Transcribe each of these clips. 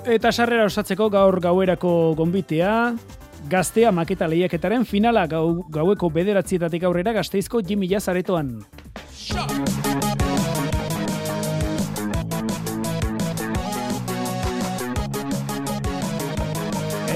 Eta sarrera osatzeko gaur gauerako gonbitea, gaztea maketa lehiaketaren finala gau, gaueko bederatzietatik aurrera gazteizko Jimmy Jazaretoan.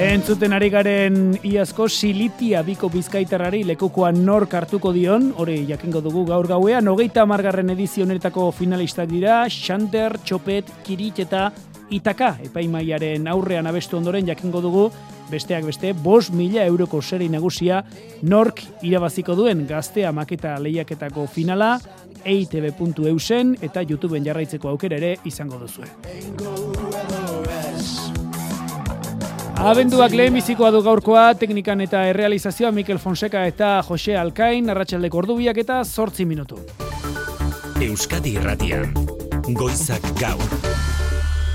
Entzuten ari garen iazko silitia biko bizkaitarrari lekukoa nor hartuko dion, hori jakingo dugu gaur gauean, hogeita margarren edizionetako finalistak dira, Xander, Txopet, Kirit eta Itaka, epaimaiaren aurrean abestu ondoren jakingo dugu, besteak beste, bos mila euroko seri nagusia nork irabaziko duen gaztea maketa lehiaketako finala, eitb.eusen eta YouTubeen jarraitzeko aukera ere izango duzue. Abenduak lehen bizikoa du gaurkoa, teknikan eta errealizazioa Mikel Fonseca eta Jose Alkain, arratsaldeko ordubiak eta sortzi minutu. Euskadi Irratian, Goizak Gaur.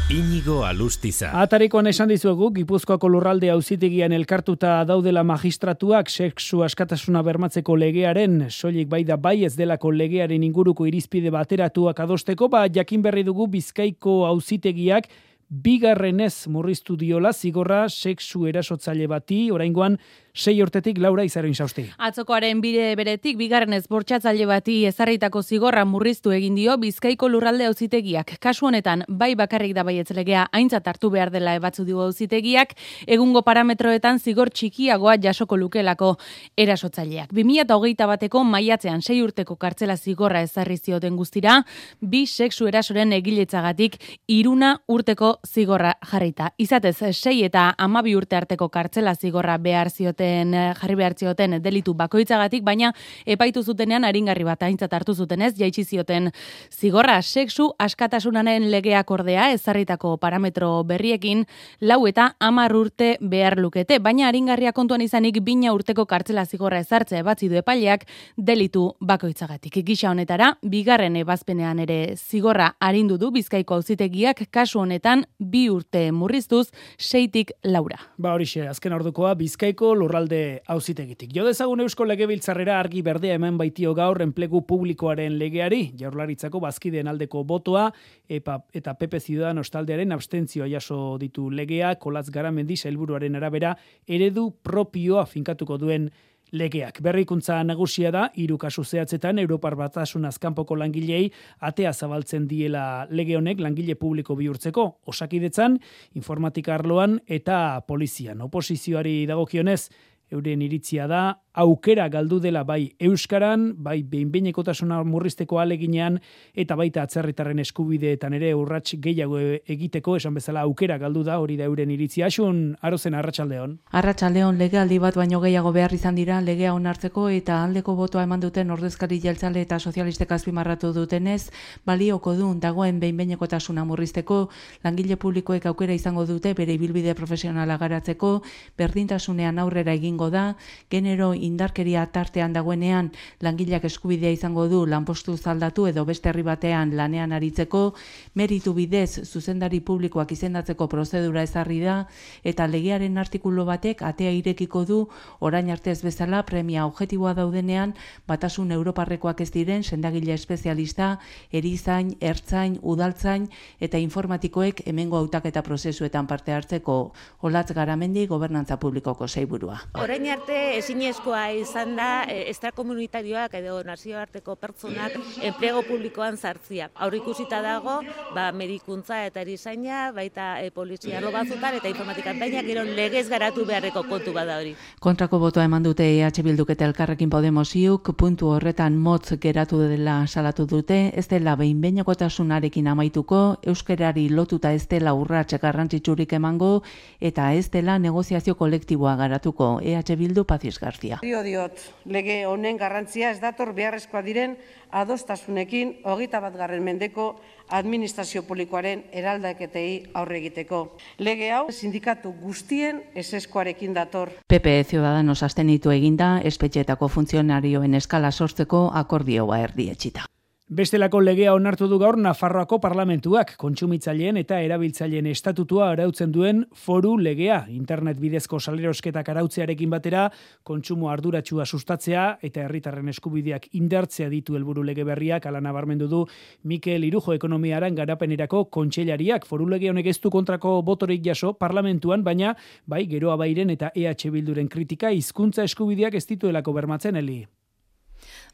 Inigo Alustiza. Atarikoan esan dizuegu, Gipuzkoako lurralde auzitegian elkartuta daudela magistratuak sexu askatasuna bermatzeko legearen, soilik bai da bai ez delako legearen inguruko irizpide bateratuak adosteko, ba jakin berri dugu Bizkaiko auzitegiak bigarrenez murriztu diola zigorra sexu erasotzaile bati, oraingoan sei urtetik Laura Izaroin sausti. Atzokoaren bide beretik bigarren ez bortxatzaile bati ezarritako zigorra murriztu egin dio Bizkaiko lurralde auzitegiak. Kasu honetan bai bakarrik da baietz legea aintzat hartu behar dela ebatzu dio auzitegiak, egungo parametroetan zigor txikiagoa jasoko lukelako erasotzaileak. 2021 bateko maiatzean sei urteko kartzela zigorra ezarri zioten guztira, bi sexu erasoren egiletzagatik iruna urteko zigorra jarrita. Izatez, sei eta amabi urte arteko kartzela zigorra behar zioten zioten eh, jarri behar zioten delitu bakoitzagatik, baina epaitu zutenean aringarri bat aintzat hartu zutenez, jaitsi zioten zigorra sexu askatasunaren legeak ordea ezarritako parametro berriekin lau eta amar urte behar lukete, baina aringarria kontuan izanik bina urteko kartzela zigorra ezartzea ebatzi du epaileak delitu bakoitzagatik. Gisa honetara, bigarren ebazpenean ere zigorra arindu du bizkaiko auzitegiak kasu honetan bi urte murriztuz seitik laura. Ba horixe, azken ordukoa bizkaiko lurralde auzitegitik. Jo dezagun Eusko Legebiltzarrera argi berdea hemen baitio gaur enplegu publikoaren legeari, jaurlaritzako bazkideen aldeko botoa epa, eta PP Ciudadan ostaldearen abstentzioa jaso ditu legea, kolatz garamendi helburuaren arabera eredu propioa finkatuko duen legeak. Berrikuntza nagusia da, hiru kasu zehatzetan Europar Batasun azkanpoko langilei atea zabaltzen diela lege honek langile publiko bihurtzeko, osakidetzan, informatika arloan eta polizian. Oposizioari dagokionez, euren iritzia da, aukera galdu dela bai euskaran, bai behinbeinekotasuna murrizteko aleginean eta baita atzerritarren eskubideetan ere urrats gehiago egiteko, esan bezala aukera galdu da, hori da euren iritzia. Asun, arozen arratsaldeon. Arratsaldeon legealdi bat baino gehiago behar izan dira legea onartzeko eta aldeko botoa eman duten ordezkari jeltzale eta sozialistek azpimarratu dutenez, balioko duen dagoen behinbeinekotasuna murrizteko, langile publikoek aukera izango dute bere ibilbide profesionala garatzeko, berdintasunean aurrera egingo da, genero indarkeria tartean dagoenean langileak eskubidea izango du lanpostu zaldatu edo beste herri batean lanean aritzeko, meritu bidez zuzendari publikoak izendatzeko prozedura ezarri da eta legearen artikulu batek atea irekiko du orain arte ez bezala premia objektiboa daudenean batasun europarrekoak ez diren sendagile espezialista, erizain, ertzain, udaltzain eta informatikoek hemengo hautaketa prozesuetan parte hartzeko olatz garamendi gobernantza publikoko zeiburua. Orain arte ezinezko beharrezkoa izan da estrakomunitarioak edo nazioarteko pertsonak enplego publikoan sartzia. Aur ikusita dago, ba, medikuntza eta erizaina, baita e, polizia batzutan eta informatikan baina gero legez garatu beharreko kontu bada hori. Kontrako botoa eman dute EH Bilduk eta Elkarrekin Podemosiuk puntu horretan motz geratu dela salatu dute, ez dela behin behinakotasunarekin amaituko, euskerari lotuta ez dela urratxe garrantzitsurik emango eta ez dela negoziazio kolektiboa garatuko EH Bildu Paziz Garzia. Dio diot, lege honen garrantzia ez dator beharrezkoa diren adostasunekin hogeita bat garren mendeko administrazio publikoaren eraldaketei aurre egiteko. Lege hau sindikatu guztien eseskoarekin dator. PP Ciudadanos astenitu eginda espetxeetako funtzionarioen eskala sortzeko akordioa erdietxita. Bestelako legea onartu du gaur Nafarroako parlamentuak kontsumitzaileen eta erabiltzaileen estatutua arautzen duen foru legea. Internet bidezko salerosketak arautzearekin batera kontsumo arduratsua sustatzea eta herritarren eskubideak indartzea ditu helburu lege berriak ala nabarmendu du Mikel Irujo ekonomiaran garapenerako kontseilariak foru lege honek ez du kontrako botorik jaso parlamentuan baina bai geroa bairen eta EH Bilduren kritika hizkuntza eskubideak ez dituelako bermatzen heli.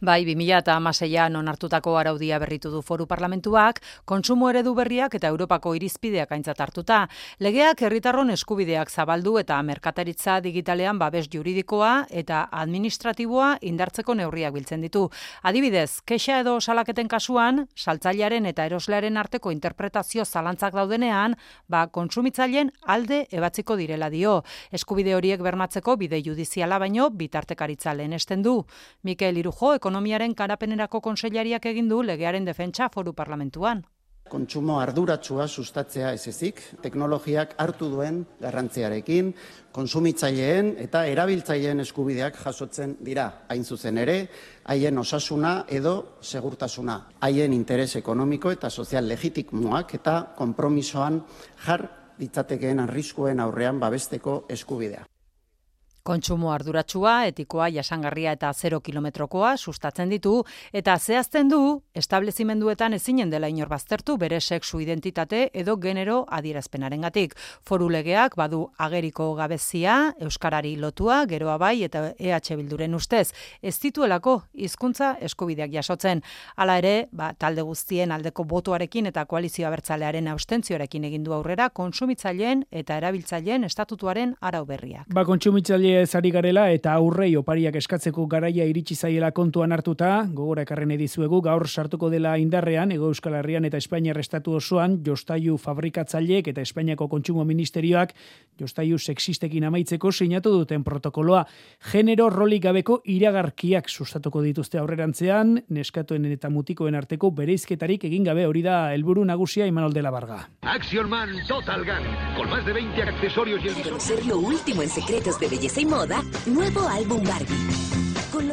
Bai, 2000 eta amaseian onartutako araudia berritu du foru parlamentuak, kontsumo eredu berriak eta Europako irizpideak aintzat hartuta. Legeak herritarron eskubideak zabaldu eta merkataritza digitalean babes juridikoa eta administratiboa indartzeko neurriak biltzen ditu. Adibidez, kexa edo salaketen kasuan, saltzailearen eta eroslearen arteko interpretazio zalantzak daudenean, ba, kontsumitzaileen alde ebatziko direla dio. Eskubide horiek bermatzeko bide judiziala baino bitartekaritza lehen esten du. Mikel Irujo, ekonomiaren karapenerako konseilariak egin du legearen defentsa foru parlamentuan. Kontsumo arduratsua sustatzea ez ezik, teknologiak hartu duen garrantziarekin, konsumitzaileen eta erabiltzaileen eskubideak jasotzen dira, hain zuzen ere, haien osasuna edo segurtasuna, haien interes ekonomiko eta sozial legitimoak eta konpromisoan jar ditzatekeen arriskuen aurrean babesteko eskubidea. Kontsumo arduratsua, etikoa, jasangarria eta 0 kilometrokoa sustatzen ditu eta zehazten du establezimenduetan ezinen dela inor baztertu bere sexu identitate edo genero adierazpenarengatik. Foru legeak badu ageriko gabezia, euskarari lotua, geroa bai eta EH Bilduren ustez ez dituelako hizkuntza eskubideak jasotzen. Hala ere, ba, talde guztien aldeko botuarekin eta koalizio abertzalearen austentzioarekin egin du aurrera kontsumitzaileen eta erabiltzaileen estatutuaren arau berriak. Ba, kontsumitzaile zari garela eta aurrei opariak eskatzeko garaia iritsi zaiela kontuan hartuta, gogora ekarren edizuegu gaur sartuko dela indarrean, ego euskal herrian eta Espainiar estatu osoan, jostaiu fabrikatzaileek eta Espainiako kontsumo ministerioak jostaiu sexistekin amaitzeko sinatu duten protokoloa. Genero rolik gabeko iragarkiak sustatuko dituzte aurrerantzean, neskatoen eta mutikoen arteko bereizketarik egin gabe hori da helburu nagusia Imanol de la Varga. Action Man Total Gun, con más de 20 accesorios y el Ser lo último en secretos de belleza moda, nuevo álbum Barbie.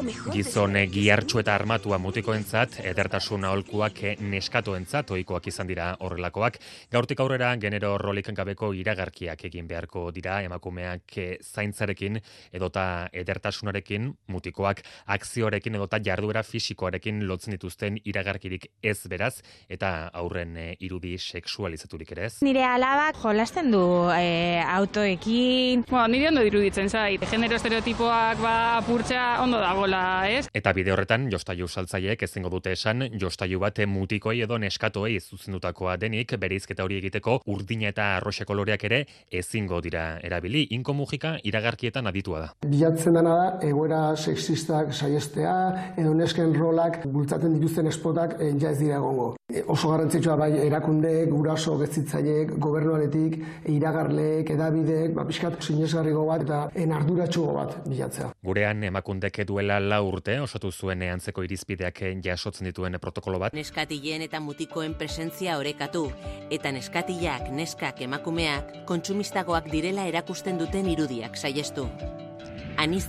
Gizone giartxu eta armatua mutikoentzat edertasun aholkuak neskatoentzat ohikoak izan dira horrelakoak. Gaurtik aurrera genero rolik gabeko iragarkiak egin beharko dira emakumeak zaintzarekin edota edertasunarekin mutikoak akzioarekin edota jarduera fisikoarekin lotzen dituzten iragarkirik ez beraz eta aurren eh, irudi sexualizaturik ere ez. Nire alabak jolasten du e, autoekin. Bueno, nire ondo diruditzen zait. Genero estereotipoak ba apurtza ondo da dagola, ez? Eta bide horretan, jostaiu saltzaiek ezingo dute esan, jostaiu bat mutikoi edo neskatoei zuzendutakoa denik, bereizketa hori egiteko urdina eta arroxe koloreak ere ezingo dira erabili. Inko mugika iragarkietan aditua da. Bilatzen dena da, egoera sexistak saiestea, edo nesken rolak bultzaten dituzten espotak en ja ez dira egongo. E, oso garrantzitsua bai erakundeek, guraso gezitzaileek, gobernuaretik, iragarleek, edabideek, ba, pixkat sinesgarriko bat eta enarduratxugo bat bilatzea. Gurean emakundek duela la urte osatu zuen antzeko irizpideak jasotzen dituen protokolo bat. Neskatileen eta mutikoen presentzia orekatu eta neskatiak, neskak, emakumeak kontsumistagoak direla erakusten duten irudiak saiestu.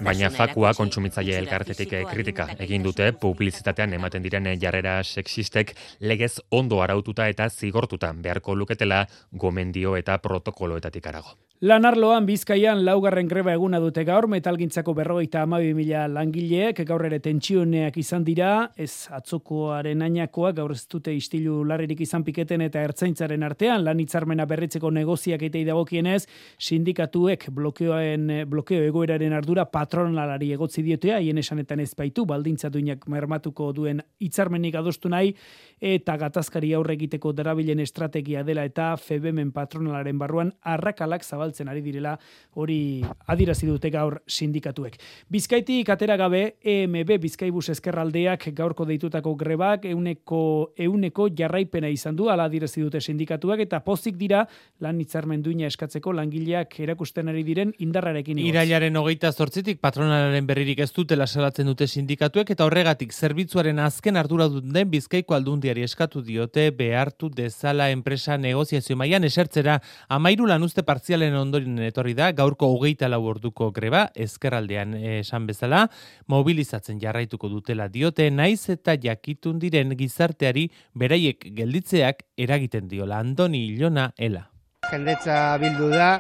Baina fakua kontsumitzaile elkartetik kritika egin dute publizitatean ematen diren jarrera sexistek legez ondo araututa eta zigortuta beharko luketela gomendio eta protokoloetatik arago. Lanarloan Bizkaian laugarren greba eguna dute gaur metalgintzako berrogeita amabi mila langileek gaur ere tentsioneak izan dira, ez atzokoaren ainakoa gaur ez dute istilu larririk izan piketen eta ertzaintzaren artean lan hitzarmena berritzeko negoziak eitei dagokienez, sindikatuek blokeoen blokeo egoeraren ardura patronalari egotzi diotea, haien esanetan ez baitu baldintza duinak mermatuko duen hitzarmenik adostu nahi eta gatazkari aurre egiteko darabilen estrategia dela eta FEBEMen patronalaren barruan arrakalak zabal zabaltzen ari direla hori adirazi dute gaur sindikatuek. Bizkaitik atera gabe EMB Bizkaibus Ezkerraldeak gaurko deitutako grebak euneko euneko jarraipena izan du ala adirazi dute sindikatuak eta pozik dira lan hitzarmen duina eskatzeko langileak erakusten ari diren indarrarekin. Irailaren hogeita zortzitik patronalaren berririk ez dutela salatzen dute sindikatuek eta horregatik zerbitzuaren azken ardura den Bizkaiko aldundiari eskatu diote behartu dezala enpresa negoziazio mailan esertzera amairu lanuzte partzialen ondorin etorri da, gaurko hogeita lau orduko greba, ezkerraldean esan bezala, mobilizatzen jarraituko dutela diote, naiz eta jakitun diren gizarteari beraiek gelditzeak eragiten diola. Andoni Ilona Ela. Jendetza bildu da,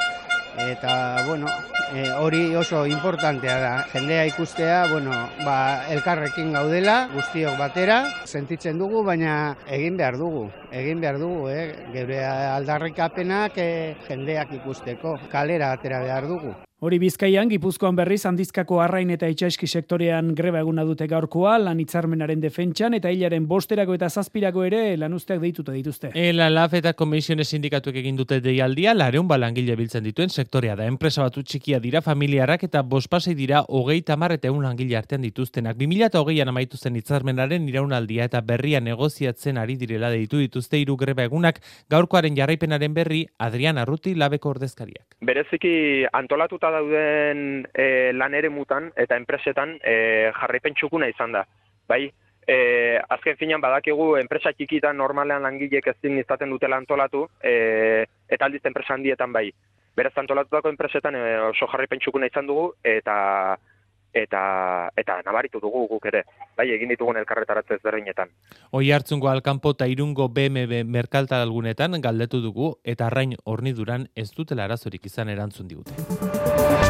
eta bueno, e, hori oso importantea da. Jendea ikustea, bueno, ba, elkarrekin gaudela, guztiok batera, sentitzen dugu, baina egin behar dugu, egin behar dugu, eh? geure aldarrikapenak eh, jendeak ikusteko, kalera atera behar dugu. Hori Bizkaian, Gipuzkoan berriz handizkako arrain eta itxaiski sektorean greba eguna dute gaurkoa, lan hitzarmenaren defentsan eta hilaren bosterako eta zazpirako ere lanuzteak deituta dituzte. Ela LAF eta komisiones sindikatuek egin dute deialdia, lareun balangile biltzen dituen sektorea da. Enpresa batu txikia dira familiarak eta bospasei dira hogei tamar eta egun langile artean dituztenak. 2000 eta hogeian amaitu zen hitzarmenaren iraunaldia eta berria negoziatzen ari direla deitu dituzte hiru greba egunak gaurkoaren jarraipenaren berri Adrian Arruti labeko ordezkariak. Bereziki antolatuta dauden e, lan ere mutan eta enpresetan e, jarraipen txukuna izan da. Bai, e, azken finan badakigu enpresa txikitan normalean langilek ezin izaten dutela antolatu e, eta aldiz enpresa handietan bai. Beraz antolatutako enpresetan e, oso jarraipen txukuna izan dugu eta eta eta nabaritu dugu guk ere. Bai, egin ditugun elkarretaratze ezberdinetan. Oi hartzungo alkanpo eta irungo BMB merkalta algunetan galdetu dugu eta arrain horniduran ez dutela arazorik izan erantzun digute.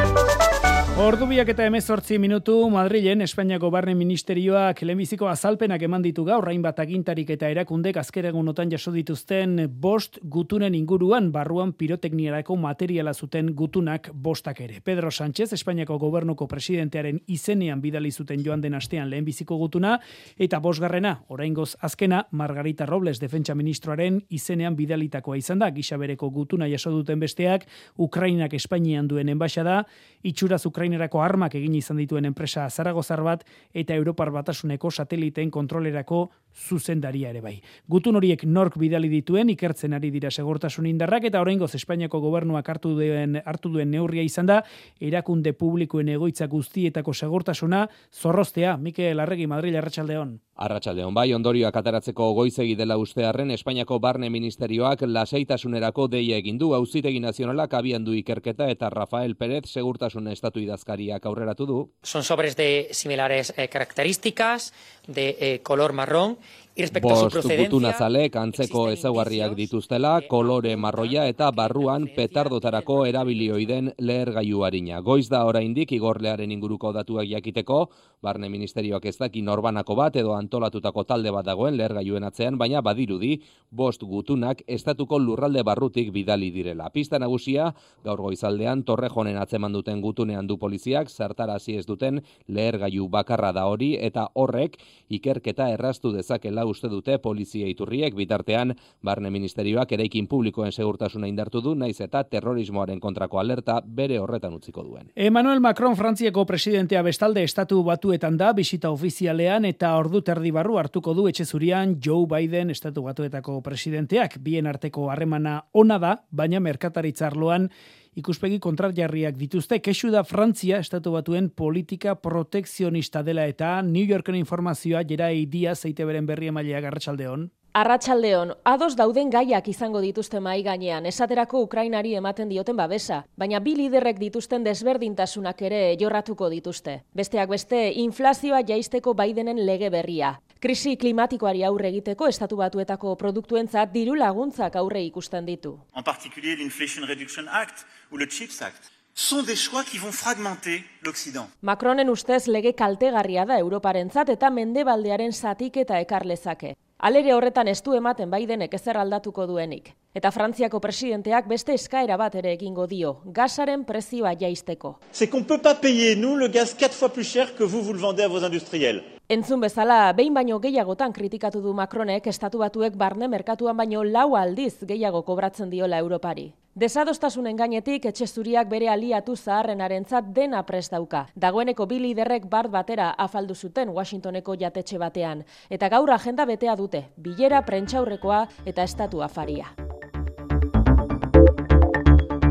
Ordubiak eta emezortzi minutu Madrilen Espainiako Barne Ministerioak lehenbiziko azalpenak eman ditu gaur hainbat agintarik eta erakundek azkeregunotan jaso dituzten bost gutunen inguruan barruan pirotekniarako materiala zuten gutunak bostak ere. Pedro Sánchez, Espainiako gobernuko presidentearen izenean bidali zuten joan den astean lehenbiziko gutuna eta bosgarrena, oraingoz azkena, Margarita Robles, defentsa ministroaren izenean bidalitakoa izan da, gisa bereko gutuna jaso duten besteak, Ukrainak Espainian duen enbaixada, itxuraz Ukrainerako armak egin izan dituen enpresa Zaragozar bat eta Europar Batasuneko sateliteen kontrolerako zuzendaria ere bai. Gutun horiek nork bidali dituen ikertzen ari dira segurtasun indarrak eta oraingoz Espainiako gobernuak hartu duen hartu duen neurria izan da erakunde publikoen egoitza guztietako segurtasuna zorrostea Mikel Arregi Madrid Arratsaldeon. Arratsaldeon bai ondorioak ataratzeko goizegi dela ustearren Espainiako Barne Ministerioak lasaitasunerako deia egin du Auzitegi Nazionalak abian du ikerketa eta Rafael Pérez segurtasun estatu idazkariak aurreratu du. Son sobres de similares eh, características de eh, color marrón Bost gutuna zalek antzeko ezaugarriak dituztela, kolore marroia eta barruan petardotarako erabilioiden leher gaiu harina. Goiz da oraindik igorlearen inguruko datuak jakiteko, barne ministerioak ez daki norbanako bat edo antolatutako talde bat dagoen leher gaiuen atzean, baina badirudi bost gutunak estatuko lurralde barrutik bidali direla. Pista nagusia, gaur goizaldean torrejonen atzeman duten gutunean du poliziak, zertarazi ez duten leher gaiu bakarra da hori, eta horrek ikerketa erraztu dezakela uste dute polizia iturriek bitartean barne ministerioak eraikin publikoen segurtasuna indartu du naiz eta terrorismoaren kontrako alerta bere horretan utziko duen. Emmanuel Macron Frantziako presidentea bestalde estatu batuetan da bisita ofizialean eta ordu terdi barru hartuko du etxe zurian Joe Biden estatu batuetako presidenteak bien arteko harremana ona da baina merkataritzarloan ikuspegi kontrarjarriak dituzte kexu da Frantzia estatu batuen politika protekzionista dela eta New Yorken informazioa jera idia zeite beren berri emailea garratxaldeon. Arratsaldeon, ados dauden gaiak izango dituzte mai gainean, esaterako Ukrainari ematen dioten babesa, baina bi liderrek dituzten desberdintasunak ere jorratuko dituzte. Besteak beste, inflazioa jaisteko Bidenen lege berria. Krisi klimatikoari aurre egiteko estatu batuetako produktuentzat diru laguntzak aurre ikusten ditu. En particulier l'Inflation Reduction Act ou le CHIPS Act sont des choix qui vont fragmenter l'Occident. Macronen ustez lege kaltegarria da Europarentzat eta mendebaldearen zatik eta ekar lezake. Alere horretan ez du ematen Bidenek ezer aldatuko duenik. Eta Frantziako presidenteak beste eskaera bat ere egingo dio, gasaren prezioa jaisteko. C'est qu'on peut pas payer nous le gaz 4 fois plus cher que vous vous le vendez à vos industriels. Entzun bezala, behin baino gehiagotan kritikatu du Macronek estatu batuek barne merkatuan baino lau aldiz gehiago kobratzen diola Europari. Desadostasunen gainetik etxe zuriak bere aliatu zaharrenarentzat dena prest dauka. Dagoeneko bi liderrek bart batera afaldu zuten Washingtoneko jatetxe batean eta gaur agenda betea dute, bilera prentsaurrekoa eta estatu afaria.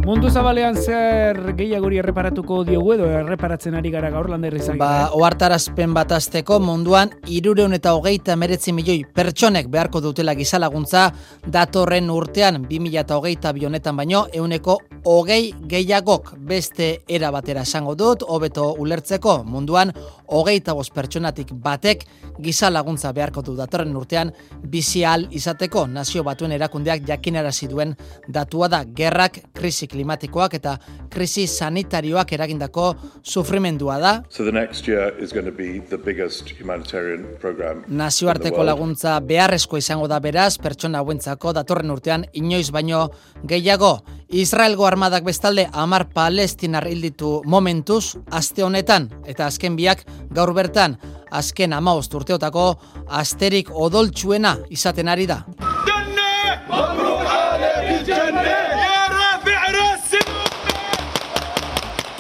Mundu zabalean zer gehiagori erreparatuko diogu edo erreparatzen ari gara gaur lander izan. Ba, oartarazpen bat azteko munduan irureun eta hogeita meretzi milioi pertsonek beharko dutela gizalaguntza datorren urtean 2000 eta hogeita bionetan baino euneko hogei gehiagok beste era batera esango dut, hobeto ulertzeko munduan hogeita bost pertsonatik batek gizalaguntza beharko du datorren urtean bizial izateko nazio batuen erakundeak jakinarazi duen datua da gerrak krisi klimatikoak eta krisi sanitarioak eragindako sufrimendua da. So the next year is going to be the biggest humanitarian program. Nazioarteko laguntza beharrezko izango da beraz pertsona hauentzako datorren urtean inoiz baino gehiago. Israelgo armadak bestalde amar palestinar hilditu momentuz aste honetan eta azken biak gaur bertan azken amaost urteotako asterik odoltsuena izaten ari da.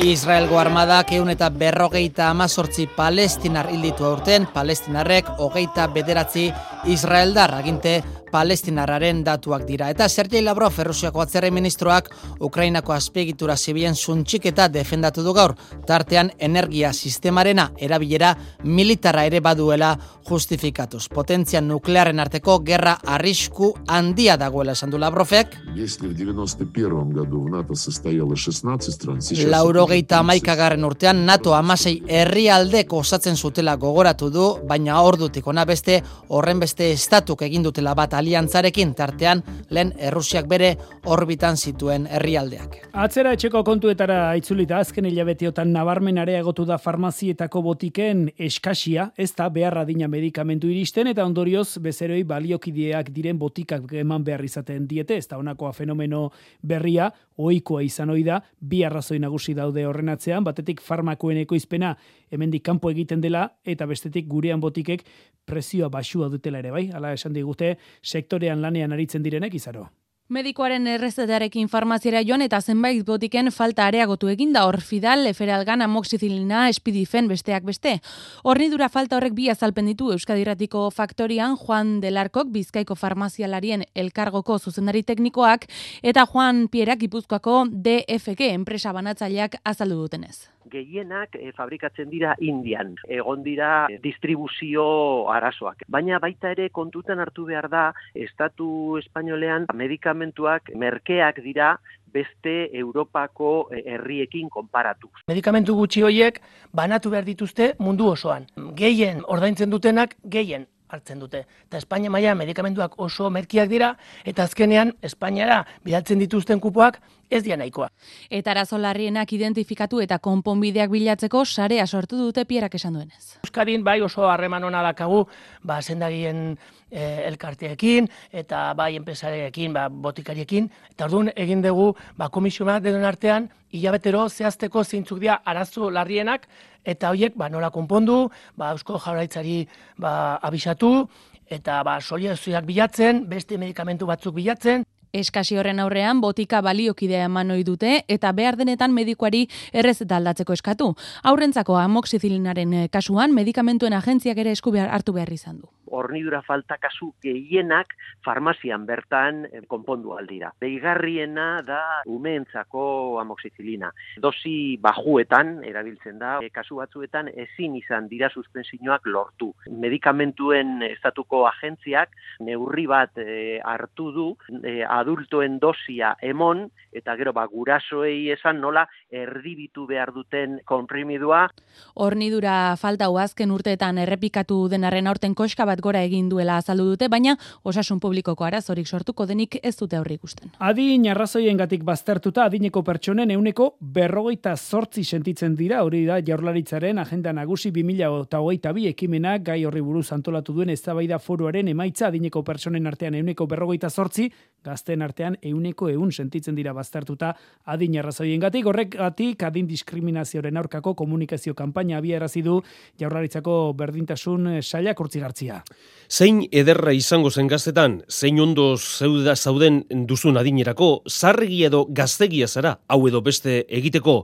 Israelgo armadak eun eta berrogeita amazortzi palestinar hilditu aurten, palestinarrek hogeita bederatzi Israeldar aginte palestinarraren datuak dira. Eta Sergei Lavrov, Errusiako atzerre ministroak, Ukrainako azpegitura zibien zuntxiketa defendatu du gaur, tartean energia sistemarena erabilera militara ere baduela justifikatuz. Potentzia nuklearen arteko gerra arrisku handia dagoela esan du Lavrovek. Lauro geita amaikagarren urtean NATO amasei herrialdeko osatzen zutela gogoratu du, baina ordutik ona beste horren beste estatuk egindutela bat aliantzarekin tartean lehen Errusiak bere orbitan zituen herrialdeak. Atzera etxeko kontuetara itzulita azken hilabetiotan nabarmen areagotu da farmazietako botiken eskasia, ez da beharra dina medikamentu iristen eta ondorioz bezeroi baliokideak diren botikak eman behar izaten diete, ez da honakoa fenomeno berria, ohikoa izan ohi da, bi arrazoi nagusi daude horren atzean, batetik farmakoen ekoizpena hemendik kanpo egiten dela eta bestetik gurean botikek prezioa basua dutela ere bai, hala esan digute sektorean lanean aritzen direnek izaro. Medikoaren errezetarekin farmaziera joan eta zenbait botiken falta areagotu eginda orfidal, eferalgan, amoxizilina, espidifen, besteak beste. Hornidura falta horrek bi azalpen ditu Euskadiratiko faktorian Juan Delarkok Bizkaiko farmazialarien elkargoko zuzendari teknikoak eta Juan Pierak Gipuzkoako DFG enpresa banatzaileak azaldu dutenez gehienak e, fabrikatzen dira Indian. Egon dira e, distribuzio arazoak. Baina baita ere kontutan hartu behar da, Estatu Espainolean medikamentuak merkeak dira beste Europako eh, herriekin konparatu. Medikamentu gutxi horiek banatu behar dituzte mundu osoan. Gehien ordaintzen dutenak gehien hartzen dute. Eta Espainia maila medikamentuak oso merkiak dira, eta azkenean Espainiara bidaltzen dituzten kupoak ez dia nahikoa. Eta arazolarrienak identifikatu eta konponbideak bilatzeko sarea sortu dute pierak esan duenez. Euskadin bai oso harreman hona dakagu, ba, zendagien e, elkarteekin, eta bai enpresarekin, ba, botikariekin, eta orduan egin dugu ba, komisio bat denon artean, hilabetero zehazteko zeintzuk dira arazo larrienak, eta horiek ba, nola konpondu, ba, eusko jaurlaitzari ba, abisatu, eta ba, solidazioak bilatzen, beste medikamentu batzuk bilatzen. Eskasi horren aurrean botika baliokidea eman ohi dute eta behar denetan medikuari errez aldatzeko eskatu. Aurrentzako amoxizilinaren kasuan medikamentuen agentziak ere esku behar hartu behar izan du hornidura falta kasu gehienak farmazian bertan eh, konpondu aldira. Beigarriena da umeentzako amoxicilina. Dosi bajuetan erabiltzen da, e, kasu batzuetan ezin izan dira suspensioak lortu. Medikamentuen estatuko agentziak neurri bat e, hartu du e, adultoen dosia emon eta gero ba gurasoei esan nola erdibitu behar duten konprimidua. Hornidura falta azken urteetan errepikatu denarren aurten koska bat gora egin duela azaldu dute, baina osasun publikoko arazorik sortuko denik ez dute aurri ikusten. Adin arrazoiengatik baztertuta adineko pertsonen euneko berrogeita zortzi sentitzen dira, hori da jaurlaritzaren agenda nagusi 2008 bi ekimenak gai horri buruz antolatu duen eztabaida foruaren emaitza adineko pertsonen artean euneko berrogeita zortzi, gazten artean euneko eun sentitzen dira baztertuta adin arrazoiengatik, horrek gatik adin diskriminazioaren aurkako komunikazio kanpaina abiarazi du jaurlaritzako berdintasun sailak urtzigartzia. Zein ederra izango zen gaztetan, zein ondo zeuda zauden duzun adinerako, zarregi edo gaztegia zara, hau edo beste egiteko,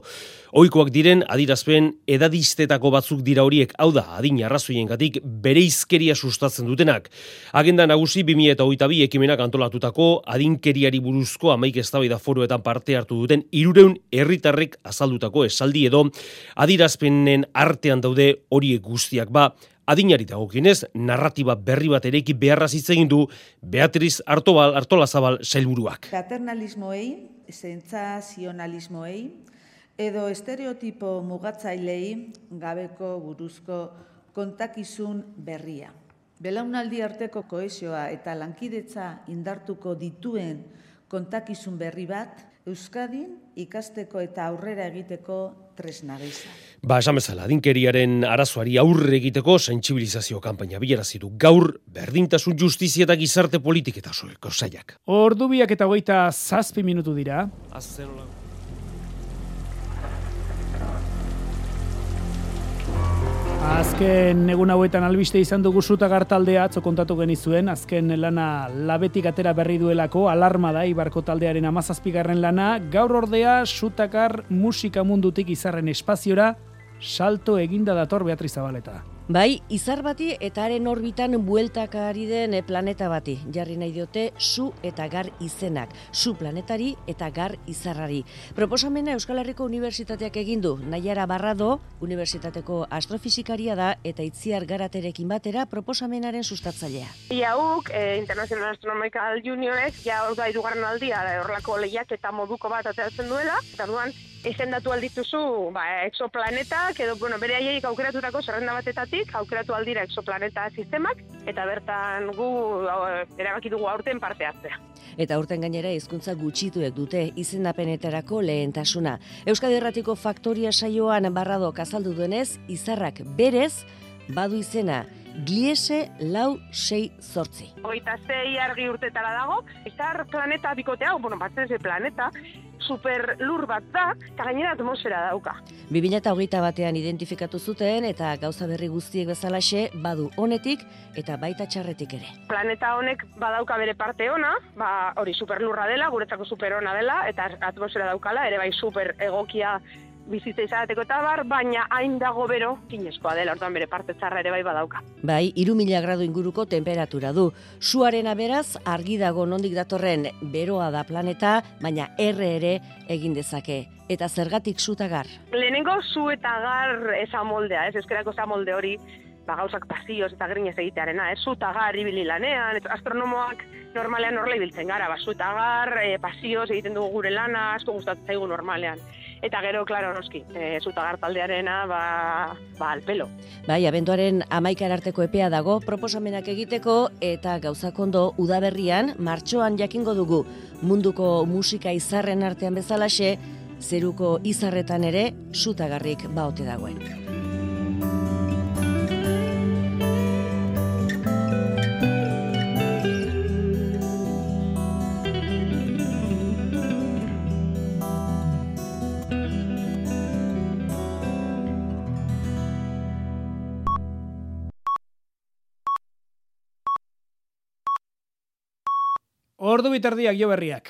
Ohikoak diren adirazpen edadistetako batzuk dira horiek, hau da, adin arrazoiengatik bere izkeria sustatzen dutenak. Agenda nagusi 2022 ekimenak antolatutako adinkeriari buruzko amaik eztabaida foroetan parte hartu duten irureun herritarrek azaldutako esaldi edo adirazpenen artean daude horiek guztiak ba, adinari dagokienez narratiba berri bat ereiki beharra hitz egin du Beatriz Artobal Artolazabal sailburuak. Paternalismoei, sentsazionalismoei edo estereotipo mugatzailei gabeko buruzko kontakizun berria. Belaunaldi arteko koesioa eta lankidetza indartuko dituen kontakizun berri bat Euskadin ikasteko eta aurrera egiteko tresna gisa. Ba, esan bezala, dinkeriaren arazoari aurre egiteko sentsibilizazio kanpaina bilarazi du gaur berdintasun justizia eta gizarte politik eta soeko saiak. Ordubiak eta hogeita zazpi minutu dira. Azenola. Azken egun hauetan albiste izan dugu zutagar taldea atzo kontatu genizuen, azken lana labetik atera berri duelako, alarma da ibarko taldearen amazazpigarren lana, gaur ordea zutagar musika mundutik izarren espaziora, salto eginda dator Beatriz Zabaleta. Bai, izar bati eta haren orbitan bueltak ari den planeta bati. Jarri nahi diote zu eta gar izenak. Zu planetari eta gar izarrari. Proposamena Euskal Herriko Unibertsitateak egin du. Naiara Barrado, Unibertsitateko astrofizikaria da eta itziar garaterekin batera proposamenaren sustatzailea. Iauk, e, International Astronomical Unionek, ja hau da irugarren aldia, horrelako lehiak eta moduko bat ateratzen duela, eta duan, izendatu aldituzu ba, exoplanetak, edo bueno, bere aiei aukeratutako zerrenda batetatik, aukeratu aldira exoplaneta sistemak, eta bertan gu erabaki dugu aurten parte hartzea. Eta aurten gainera hizkuntza gutxituek dute izendapenetarako lehentasuna. Euskadi Erratiko Faktoria saioan barrado kazaldu duenez, izarrak berez, badu izena, Gliese lau sei zortzi. Oita zei argi urtetara dago, izar planeta bikotea, bueno, batzen ze planeta, super lur bat da, eta gainera atmosfera dauka. 2008 batean identifikatu zuten eta gauza berri guztiek bezalaxe badu honetik eta baita txarretik ere. Planeta honek badauka bere parte ona, ba, hori super lurra dela, guretzako super ona dela, eta atmosfera daukala, ere bai super egokia bizitza izateko eta bar, baina hain dago bero, kinezkoa dela, orduan bere parte txarra ere bai badauka. Bai, iru mila gradu inguruko temperatura du. Suaren aberaz, argi dago nondik datorren beroa da planeta, baina erre ere egin dezake. Eta zergatik zutagar? Lehenengo zu eta gar eza moldea, ez eskerako eza molde hori, ba, gauzak pasioz eta grinez egitearena, ez zu eta gar ibili lanean, ez astronomoak normalean horrela ibiltzen gara, ba, zu eta gar, e, pasioz egiten dugu gure lana, asko gustatzen zaigu normalean eta gero, klaro, noski, e, zutagar taldearena, ba, ba, alpelo. Bai, abenduaren amaikar arteko epea dago, proposamenak egiteko, eta gauzakondo udaberrian, martxoan jakingo dugu, munduko musika izarren artean bezalaxe, zeruko izarretan ere, zutagarrik baote dagoen. Ordu bitardiak jo berriak.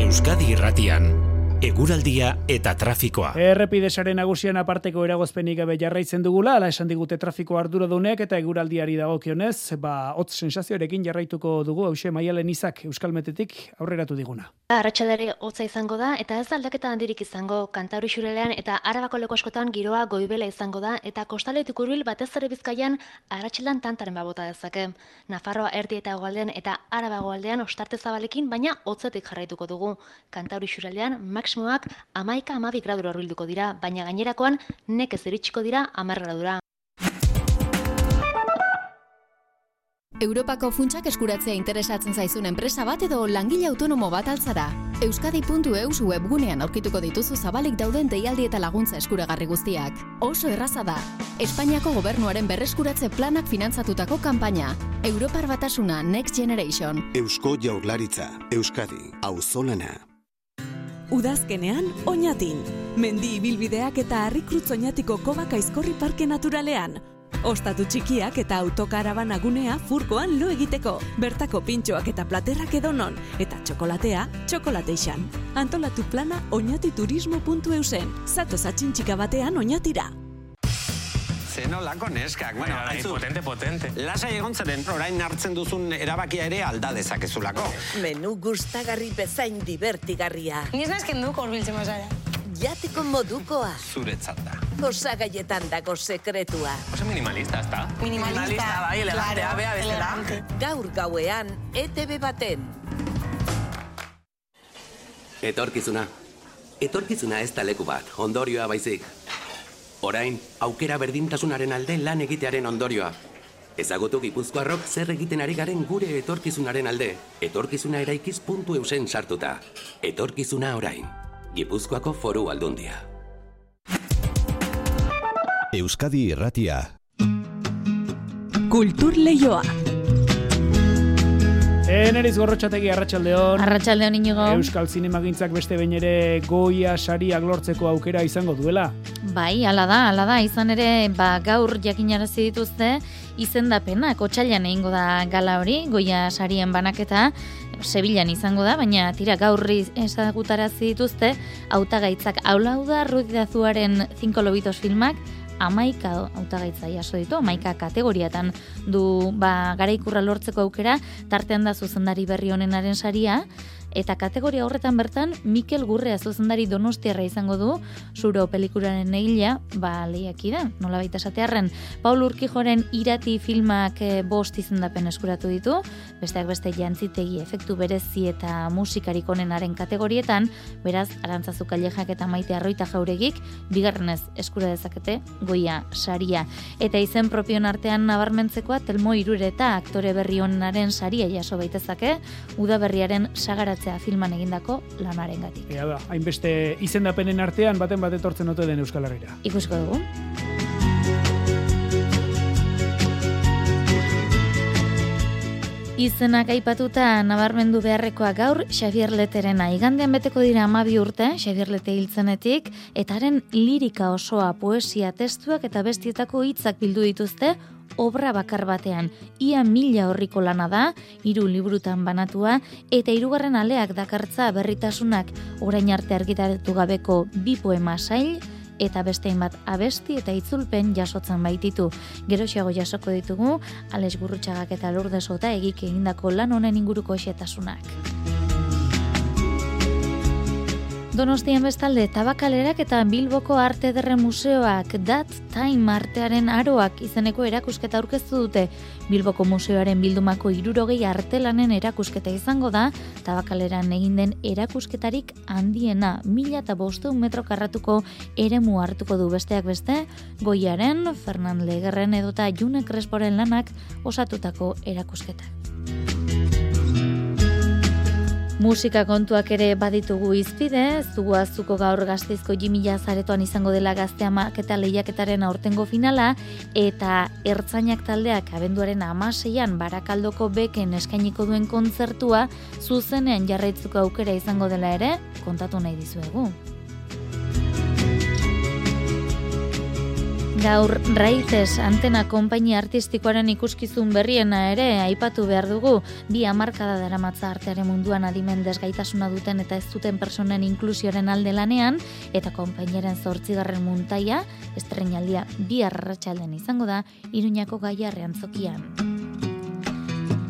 Euskadi Irratian eguraldia eta trafikoa. Errepidesaren nagusian aparteko eragozpenik gabe jarraitzen dugula, ala esan digute trafiko arduradunek eta eguraldiari dagokionez, ba, hotz sensazioarekin jarraituko dugu, hause maialen izak euskalmetetik aurreratu diguna. Arratxalare hotza izango da, eta ez aldaketa handirik izango, kantauri xurelean eta arabako leko askotan giroa goibela izango da, eta kostaletik urbil batez ere bizkaian arratxelan tantaren babota dezake. Nafarroa erdi eta goaldean eta arabago aldean ostarte zabalekin, baina hotzetik jarraituko dugu. Kantauri xurelean, maksimoak amaika amabik gradura horbilduko dira, baina gainerakoan nekez eritxiko dira amar gradura. Europako funtsak eskuratzea interesatzen zaizun enpresa bat edo langile autonomo bat altzara. Euskadi.eus webgunean aurkituko dituzu zabalik dauden deialdi eta laguntza eskuragarri guztiak. Oso erraza da. Espainiako gobernuaren berreskuratze planak finantzatutako kanpaina. Europar batasuna Next Generation. Eusko jaurlaritza. Euskadi. Auzolana. Udazkenean, oinatin. Mendi ibilbideak eta harrikrutz oinatiko kobak aizkorri parke naturalean. Ostatu txikiak eta autokarabana gunea furkoan lo egiteko. Bertako pintxoak eta platerrak edonon. Eta txokolatea, txokolateixan. Antolatu plana oinatiturismo.eusen. Zato zatxintxika batean oinatira. Zeno lako neskak. Bueno, bai, aizu, potente, potente. Lasai egon zaren, orain hartzen duzun erabakia ere alda dezakezulako. Menu gustagarri bezain divertigarria. Ni ez nazken duk horbiltzen mazara. Jateko modukoa. Zuretzat da. Osagaietan dago sekretua. Oso minimalista, ez da? Minimalista, bai, elegantea, bea bezala. Gaur gauean, ETV baten. Etorkizuna. Etorkizuna ez da leku bat, ondorioa baizik. Orain, aukera berdintasunaren alde lan egitearen ondorioa. Ezagutu gipuzkoarrok zer egiten ari garen gure etorkizunaren alde. Etorkizuna eraikiz puntu eusen sartuta. Etorkizuna orain. Gipuzkoako foru aldundia. Euskadi Irratia. Kultur Leioa. Eneriz gorrotxategi arratsaldeon. Arratsaldeon inigo. Euskal Zinemagintzak beste behin ere goia sariak lortzeko aukera izango duela. Bai, ala da, ala da, izan ere, ba, gaur jakinarazi dituzte, izendapenak otsailan egingo da gala hori, goia sarien banaketa, Sevillan izango da, baina tira gaurri ezagutarazi dituzte, hautagaitzak aula da Rudidazuaren Cinco Lobitos filmak, amaika hautagaitza jaso ditu, amaika kategoriatan du ba, gara ikurra lortzeko aukera, tartean da zuzendari berri honenaren saria, eta kategoria horretan bertan Mikel Gurrea zuzendari donostiarra izango du, zuro pelikuraren egilea, ba lehiaki da, nola baita esatearren, Paul Urkijoren irati filmak eh, bost izendapen eskuratu ditu, besteak beste jantzitegi efektu berezi eta musikarik onenaren kategorietan, beraz, arantzazu kalejak eta maite arroita jauregik, bigarrenez eskura dezakete, goia saria. Eta izen propion artean nabarmentzekoa, telmo irure eta aktore berri honenaren saria jaso baitezake, udaberriaren sagaratzea filman egindako lanaren gatik. Ea da, hainbeste izendapenen artean baten bat etortzen ote den Euskal Herriera. Ikusko dugu. Izenak aipatuta nabarmendu beharrekoa gaur Xavier Leterena. Igandean beteko dira amabi urte, Xavier Lete hiltzenetik, eta haren lirika osoa, poesia, testuak eta bestietako hitzak bildu dituzte, obra bakar batean. Ia mila horriko lana da, hiru liburutan banatua, eta hirugarren aleak dakartza berritasunak orain arte argitaratu gabeko bi poema sail, eta beste bat abesti eta itzulpen jasotzen baititu. Geroxiago jasoko ditugu, Alex Gurrutxagak eta Lourdes Ota egik egindako lan honen inguruko xetasunak. Donostian bestalde tabakalerak eta Bilboko Arte Ederre Museoak Dat Time artearen aroak izeneko erakusketa aurkeztu dute. Bilboko Museoaren bildumako irurogei artelanen erakusketa izango da, tabakaleran egin den erakusketarik handiena mila eta bosteun metro karratuko eremu hartuko du besteak beste, goiaren, Fernand Legerren edota June Cresporen lanak osatutako erakusketa. Musika kontuak ere baditugu izpide, zugu azuko gaur gazteizko jimila zaretoan izango dela gazteamak eta lehiaketaren aurtengo finala, eta ertzainak taldeak abenduaren amaseian barakaldoko beken eskainiko duen kontzertua, zuzenean jarraitzuko aukera izango dela ere, kontatu nahi dizuegu. Gaur Raizes antena konpainia artistikoaren ikuskizun berriena ere aipatu behar dugu bi hamarkada daramatza artearen munduan adimen desgaitasuna duten eta ez duten personen inklusioaren alde lanean eta konpainiaren zortzigarren muntaia estrenaldia bi arratsalden izango da Iruñako gaiarrean zokian.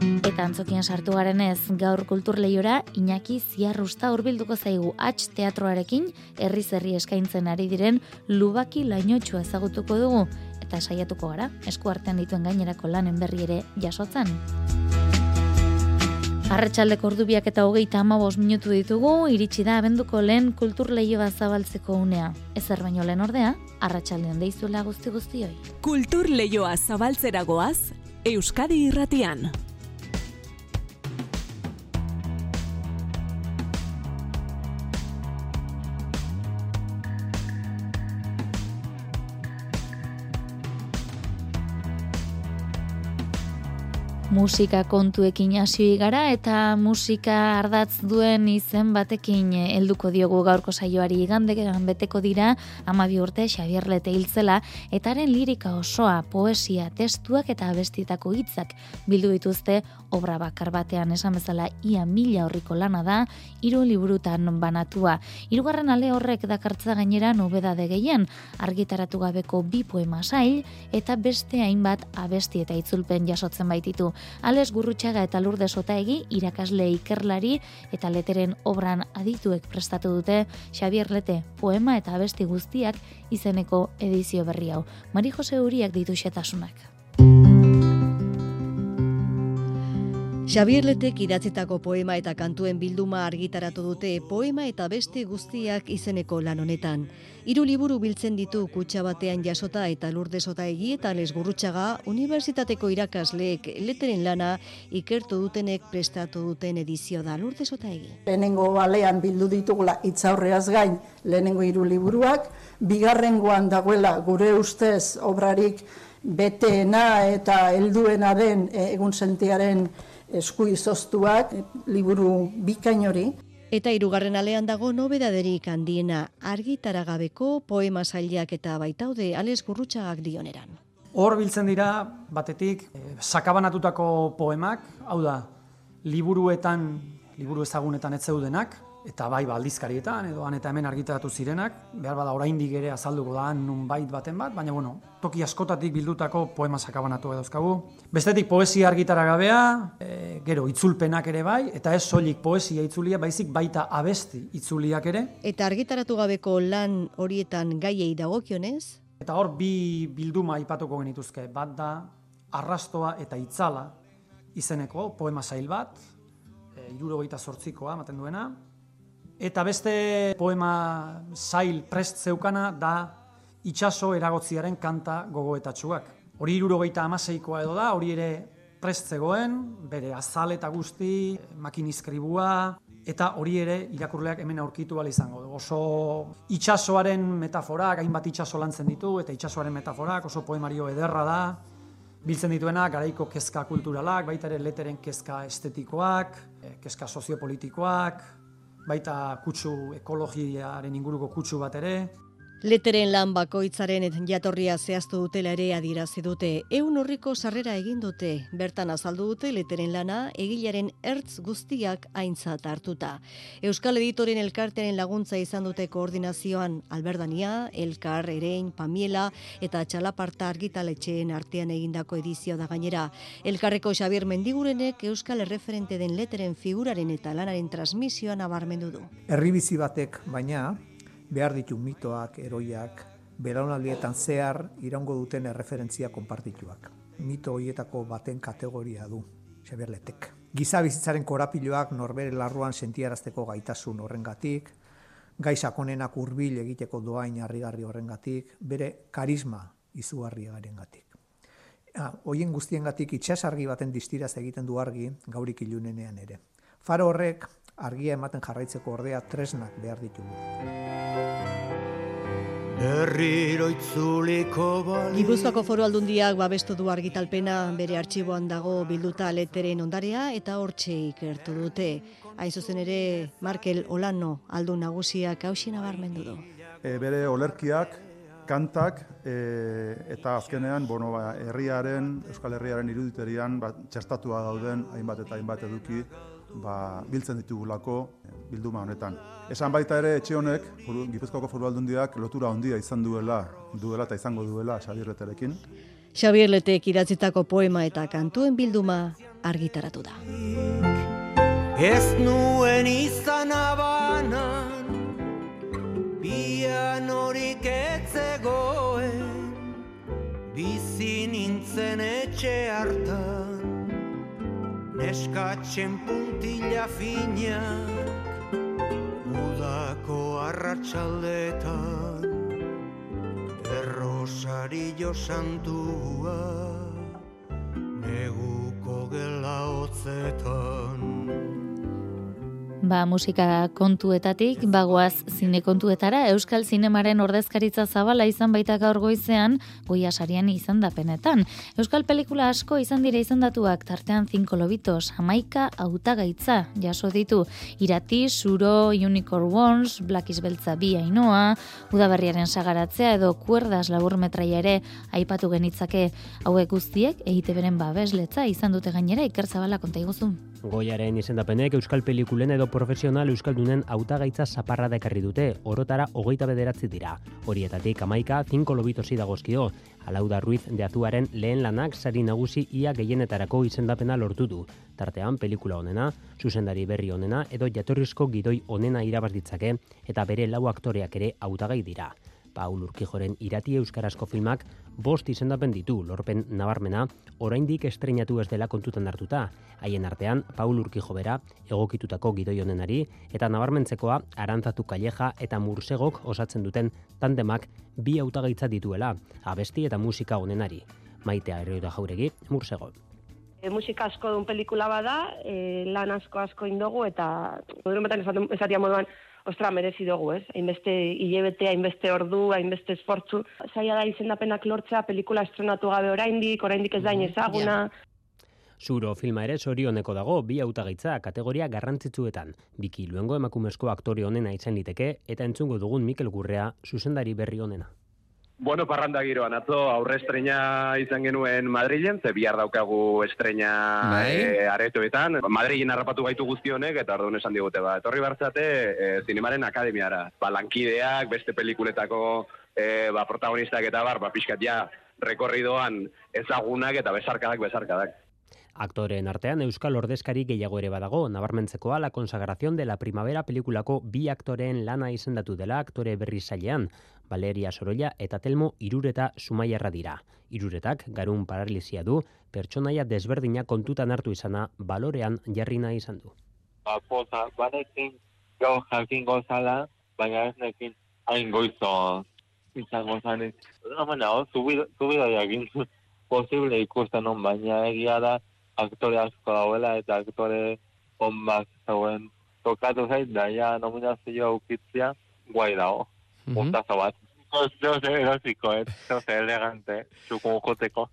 Eta antzokian sartu garen ez, gaur kulturleiora Iñaki Ziarrusta hurbilduko zaigu H teatroarekin herri zerri eskaintzen ari diren lubaki lainotxua ezagutuko dugu eta saiatuko gara, esku artean dituen gainerako lanen berri ere jasotzen. Arratxaldeko ordubiak eta hogeita amabos minutu ditugu, iritsi da abenduko lehen kultur lehioa zabaltzeko unea. Ezer baino lehen ordea, arratsaldean deizuela guzti guztioi. Kultur Leioa zabaltzeragoaz, Euskadi Irratian. Musika kontuekin hasi gara eta musika ardatz duen izen batekin helduko diogu gaurko saioari igandean beteko dira amabi urte Xavier Lete hiltzela etaren lirika osoa, poesia, testuak eta abestitako hitzak bildu dituzte obra bakar batean esan bezala ia mila horriko lana da hiru liburutan banatua. Hirugarren ale horrek dakartza gainera nobedade gehien argitaratu gabeko bi poema sail eta beste hainbat abesti eta itzulpen jasotzen baititu. Ales Gurrutxaga eta Lurde Sotaegi irakasle ikerlari eta leteren obran adituek prestatu dute Xavier Lete poema eta abesti guztiak izeneko edizio berri hau. Mari Jose Uriak ditu xetasunak. Xavier Letek idatzitako poema eta kantuen bilduma argitaratu dute poema eta beste guztiak izeneko lan honetan. Hiru liburu biltzen ditu kutsa batean jasota eta lurde sota egi eta lesgurrutxaga unibertsitateko irakasleek leteren lana ikertu dutenek prestatu duten edizio da lurde sota egi. Lehenengo balean bildu ditugula itzaurreaz gain lehenengo hiru liburuak, bigarrengoan dagoela gure ustez obrarik beteena eta helduena den eh, egun sentiaren esku izoztuak, liburu bikain hori. Eta hirugarren alean dago nobedaderik handiena argitaragabeko poema zailak eta baitaude ales gurrutxagak dioneran. Hor biltzen dira, batetik, eh, sakabanatutako poemak, hau da, liburuetan, liburu ezagunetan ez zeudenak, eta bai baldizkarietan edo han eta hemen argitaratu zirenak, behar bada oraindik ere azalduko da nun bait baten bat, baina bueno, toki askotatik bildutako poema sakabanatu dauzkagu. Bestetik poesia argitara gabea, e, gero itzulpenak ere bai, eta ez soilik poesia itzulia, baizik baita abesti itzuliak ere. Eta argitaratu gabeko lan horietan gaiei dagokionez? Eta hor bi bilduma aipatuko genituzke, bat da arrastoa eta itzala izeneko poema zail bat, e, irurogeita sortzikoa, maten duena, Eta beste poema zail prest zeukana da itxaso eragotziaren kanta gogoetatxuak. Hori irurogeita amaseikoa edo da, hori ere prest zegoen, bere azal eta guzti, makinizkribua, eta hori ere irakurleak hemen aurkitu bali izango. Oso itxasoaren metaforak, hainbat itxaso lantzen ditu, eta itxasoaren metaforak oso poemario ederra da, biltzen dituena garaiko kezka kulturalak, baita ere leteren kezka estetikoak, eh, kezka soziopolitikoak, baita kutsu ekologiaren inguruko kutsu bat ere, Leteren lan bakoitzaren jatorria zehaztu dutela ere adierazi dute. Eun horriko sarrera egin dute. Bertan azaldu dute leteren lana egilaren ertz guztiak aintzat hartuta. Euskal Editoren elkartearen laguntza izan dute koordinazioan Alberdania, Elkar, Erein, Pamiela eta Txalaparta argitaletxeen artean egindako edizio da gainera. Elkarreko Xabier Mendigurenek Euskal Erreferente den leteren figuraren eta lanaren transmisioan abarmendu du. Herribizi batek baina behar ditu mitoak, eroiak, belaunaldietan zehar iraungo duten erreferentzia konpartituak. Mito horietako baten kategoria du, Xabier Letek. Giza bizitzaren korapiloak norbere larruan sentiarazteko gaitasun horrengatik, gai sakonenak hurbil egiteko doain harrigarri horrengatik, bere karisma izugarri garengatik. Ja, hoien guztiengatik itxasargi baten distiraz egiten du argi gaurik ilunenean ere. Faro horrek argia ematen jarraitzeko ordea tresnak behar ditugu. Berriro itzuliko bali. Gipuzkoako foru aldundiak babestu du argitalpena bere artxiboan dago bilduta leteren ondarea eta hortxe ikertu dute. Hain zuzen ere Markel Olano aldu nagusiak hausin abarmendu du. E, bere olerkiak, kantak e, eta azkenean bueno, ba, herriaren, Euskal Herriaren iruditerian ba, txastatua dauden hainbat eta hainbat eduki ba, biltzen ditugulako bilduma honetan. Esan baita ere etxe honek, Gipuzkoako foru aldundiak lotura handia izan duela, duela eta izango duela Xabier Leterekin. Xabier Letek idatzitako poema eta kantuen bilduma argitaratu da. Ez nuen izan abanan, bian horik etzegoen, bizi nintzen etxe hartan, neskatzen puntila finak, udako arratsaldetan errosario santua neguko gela hotzetan Ba, musika kontuetatik, bagoaz zine kontuetara, Euskal Zinemaren ordezkaritza zabala izan baita gaur goizean, goia sarian izan dapenetan. Euskal pelikula asko izan dire izendatuak, tartean zinko lobitos, hamaika hautagaitza jaso ditu, irati, suro, unicorn ones, black beltza bi ainoa, udaberriaren sagaratzea edo kuerdas laburmetraia ere aipatu genitzake hauek guztiek, egite beren babesletza izan dute gainera ikerzabala konta iguzun. Goiaren izendapenek Euskal Pelikulen edo profesional Euskaldunen hautagaitza zaparra dekarri dute, orotara hogeita bederatzi dira. Horietatik amaika, zinko lobitosi dagozkio, Alauda Ruiz de Azuaren lehen lanak sari nagusi ia gehienetarako izendapena lortu du. Tartean, pelikula onena, zuzendari berri onena edo jatorrizko gidoi onena irabaz ditzake eta bere lau aktoreak ere hautagai dira. Paul Urkijoren irati euskarazko filmak bost izendapen ditu lorpen nabarmena, oraindik estreinatu ez dela kontutan hartuta. Haien artean, Paul Urkijo bera, egokitutako gidoi honenari, eta nabarmentzekoa, arantzatu kaleja eta mursegok osatzen duten tandemak bi hautagaitza dituela, abesti eta musika honenari. Maitea errioda jauregi, mursego. E, musika asko duen pelikula bada, e, lan asko asko indogu, eta esatia esatia moduan, ostra, merezi dugu, ez? Hainbeste hilebete, hainbeste ordu, hainbeste esportzu. Zaila da izendapenak lortzea, pelikula estrenatu gabe oraindik, oraindik ez dain ezaguna. Zuro filma ere zorioneko dago bi hautagaitza kategoria garrantzitsuetan. Biki luengo emakumezko aktore honena izan liteke eta entzungo dugun Mikel Gurrea zuzendari berri honena. Bueno, parranda giroan, atzo aurre estrena izan genuen Madrilen, ze bihar daukagu estrena e, aretoetan. Madrilen harrapatu gaitu guztionek, eta orduan esan digute, ba, etorri bartzate e, zinemaren akademiara. Ba, lankideak, beste pelikuletako e, ba, protagonistak eta bar, ba, pixkat ja, rekorridoan ezagunak eta besarkadak, besarkadak. Aktoreen artean Euskal Ordezkari gehiago ere badago, nabarmentzekoa la consagración de la primavera pelikulako bi aktoreen lana izendatu dela aktore berri zailean, Valeria Sorolla eta Telmo Irureta Sumaiarra dira. Iruretak garun paralisia du, pertsonaia desberdina kontutan hartu izana balorean jarri nahi izan du. Ba, poza, gau jakingo zala, baina ez nekin hain goizo izango zubida jakin posible ikusten on, baina egia da aktore asko dauela eta aktore onbak zauen tokatu zait, da ja nominazioa ukitzia, guai dago, puntazo bat. Zeo ze erotiko, eh? Zeo ze elegante, zukun joteko.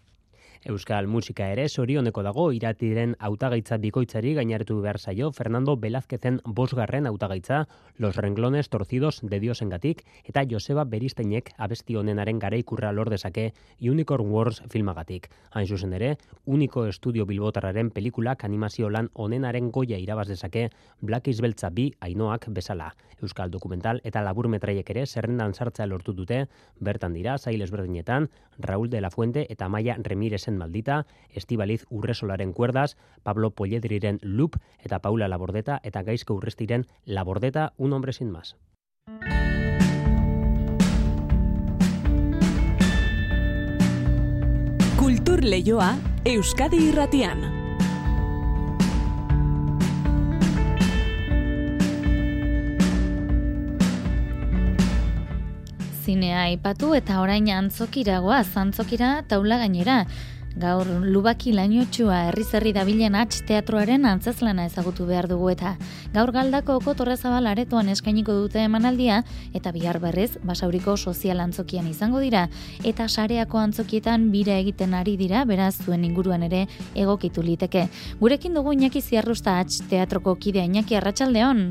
Euskal musika ere zorioneko dago iratiren hautagaitza bikoitzari gainartu behar zaio Fernando Velázquezen bosgarren hautagaitza Los renglones torcidos de Diosengatik eta Joseba Beristeinek abesti honenaren garaikurra lor dezake Unicorn Wars filmagatik. Hain zuzen ere, Uniko Estudio Bilbotarraren pelikulak animazio lan honenaren goia irabaz dezake Black Beltza bi ainoak bezala. Euskal dokumental eta labur metraiek ere zerrendan sartzea lortu dute, bertan dira, zail ezberdinetan, Raúl de la Fuente eta Maia Remirezen maldita, Estibaliz Urresolaren kuerdas, Pablo Polledriren loop eta Paula Labordeta eta Gaizko Urrestiren Labordeta, un hombre sin más. Kultur Leioa Euskadi Irratian. Zinea aipatu eta orain antzokiragoa, antzokira taula gainera. Gaur lubaki lainotxua herri zerri dabilen atx teatroaren antzazlana ezagutu behar dugu eta gaur galdako kotorrezabal aretoan eskainiko dute emanaldia eta bihar berriz basauriko sozial antzokian izango dira eta sareako antzokietan bira egiten ari dira beraz zuen inguruan ere egokitu liteke. Gurekin dugu Iñaki Ziarrusta atx teatroko kidea Iñaki Arratsaldeon.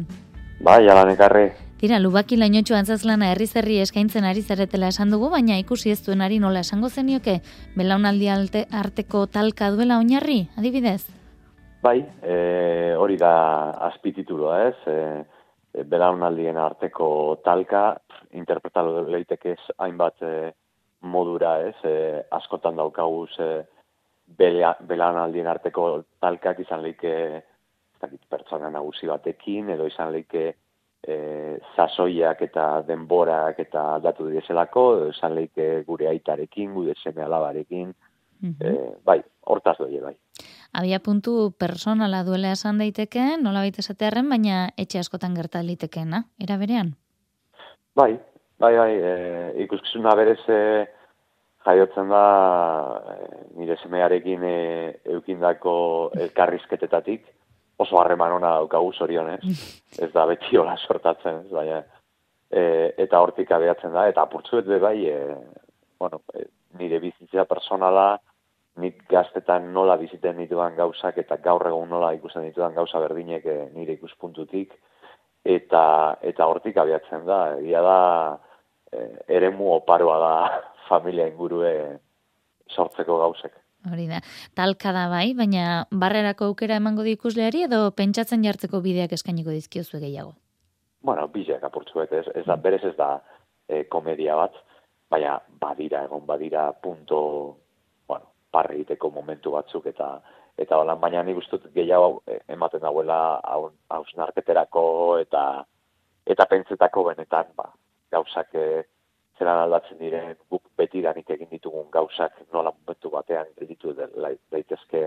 Bai, jalan ekarri. Tira, lubaki lainotxu antzazlana herri zerri eskaintzen ari zaretela esan dugu, baina ikusi ez duen ari nola esango zenioke, belaunaldi alte, arteko talka duela oinarri, adibidez? Bai, e, hori da azpitituloa ez, e, belaunaldien arteko talka, interpretalo leiteke ez hainbat e, modura ez, e, askotan daukaguz e, bela, belaunaldien arteko talkak izan leike pertsona nagusi batekin, edo izan leike e, sasoiak eta denborak eta aldatu direzelako, esan leike gure aitarekin, gure seme alabarekin, e, bai, hortaz doi, bai. Abia puntu personala duela esan daiteke, nola baita esatearen, baina etxe askotan gerta litekena, era berean? Bai, bai, bai, e, ikuskizuna berez e, jaiotzen da e, nire semearekin e, eukindako elkarrizketetatik, oso harreman ona daukagu zorionez. ez da beti hola sortatzen, ez, baina e, eta hortik abiatzen da, eta apurtzu be bai, e, bueno, e, nire bizitza personala, nik gaztetan nola biziten ditudan gauzak, eta gaur egun nola ikusten ditudan gauza berdinek e, nire ikuspuntutik, eta eta hortik abiatzen da, egia da, e, eremu oparoa da familia ingurue sortzeko gauzek. Hori da, talka da bai, baina barrerako aukera emango di ikusleari edo pentsatzen jartzeko bideak eskainiko dizkiozu gehiago? Bueno, bideak apurtzuet, ez, ez da, berez ez da e, komedia bat, baina badira, egon badira punto, bueno, parre egiteko momentu batzuk eta eta holan, baina nik ustut gehiago e, ematen dauela hausnarketerako eta eta pentsetako benetan, ba, gauzak e, zelan aldatzen diren guk beti danik egin ditugun gauzak nola momentu batean ditu daitezke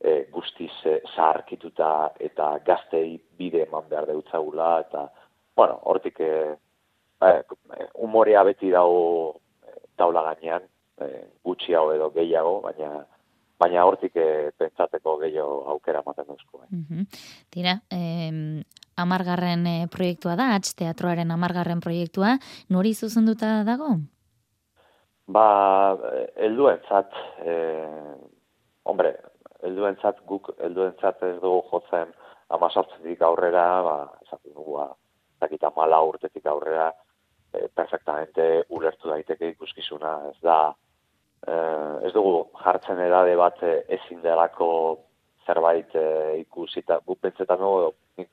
e, guztiz e, zaharkituta eta gaztei bide eman behar deutzagula eta bueno, hortik e, umorea beti dago taula gainean e, gutxi edo gehiago, baina baina hortik e, pentsateko gehiago aukera ematen duzko. Eh. Tira, eh, amargarren e, proiektua da, atx teatroaren amargarren proiektua, nori zuzenduta dago? Ba, helduentzat, e, hombre, helduentzat guk helduentzat ez dugu jotzen amazortzetik aurrera, ba, esaten dugu, ba, mala urtetik aurrera, e, perfectamente ulertu daiteke ikuskizuna, ez da, e, ez dugu jartzen edade bat ezin delako zerbait e, ikusita, guk pentsetan dugu, nik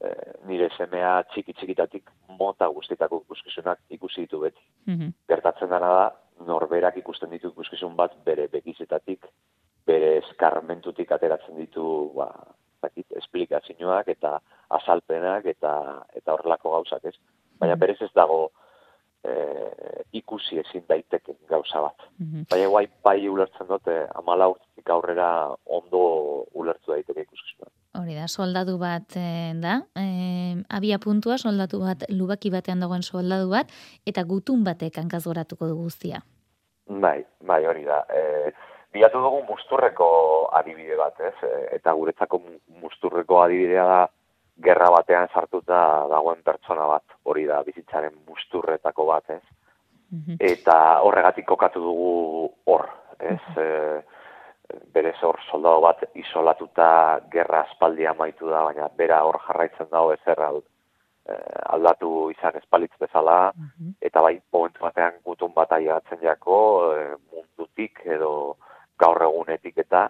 e, nire semea txiki txikitatik mota guztitako ikuskizunak ikusi ditu beti. Mm Gertatzen dana da, norberak ikusten ditu ikuskizun bat bere bekizetatik, bere eskarmentutik ateratzen ditu, ba, zakit, esplikazioak eta azalpenak eta eta horrelako gauzak, ez? Baina mhm. berez ez dago e, ikusi ezin daiteke gauza bat. Mm Baina guai bai ulertzen dute amala urtetik aurrera ondo ulertu daiteke ikuskizuna. Hori da, soldadu bat e, da, e, abia puntua, soldatu bat, lubaki batean dagoen soldadu bat, eta gutun batek hankaz goratuko du guztia. Bai, bai, hori da. E, Biatu dugu musturreko adibide bat, ez? E, eta guretzako musturreko adibidea da, gerra batean sartuta dagoen pertsona bat, hori da, bizitzaren musturretako bat, ez? Mhm. Eta horregatik kokatu dugu hor, ez? Mm berez hor soldado bat isolatuta gerra aspaldi amaitu da, baina bera hor jarraitzen dago ezer eh, aldatu izan espalitz bezala, mhm. eta bai momentu batean gutun bat aiatzen jako eh, mundutik edo gaur egunetik eta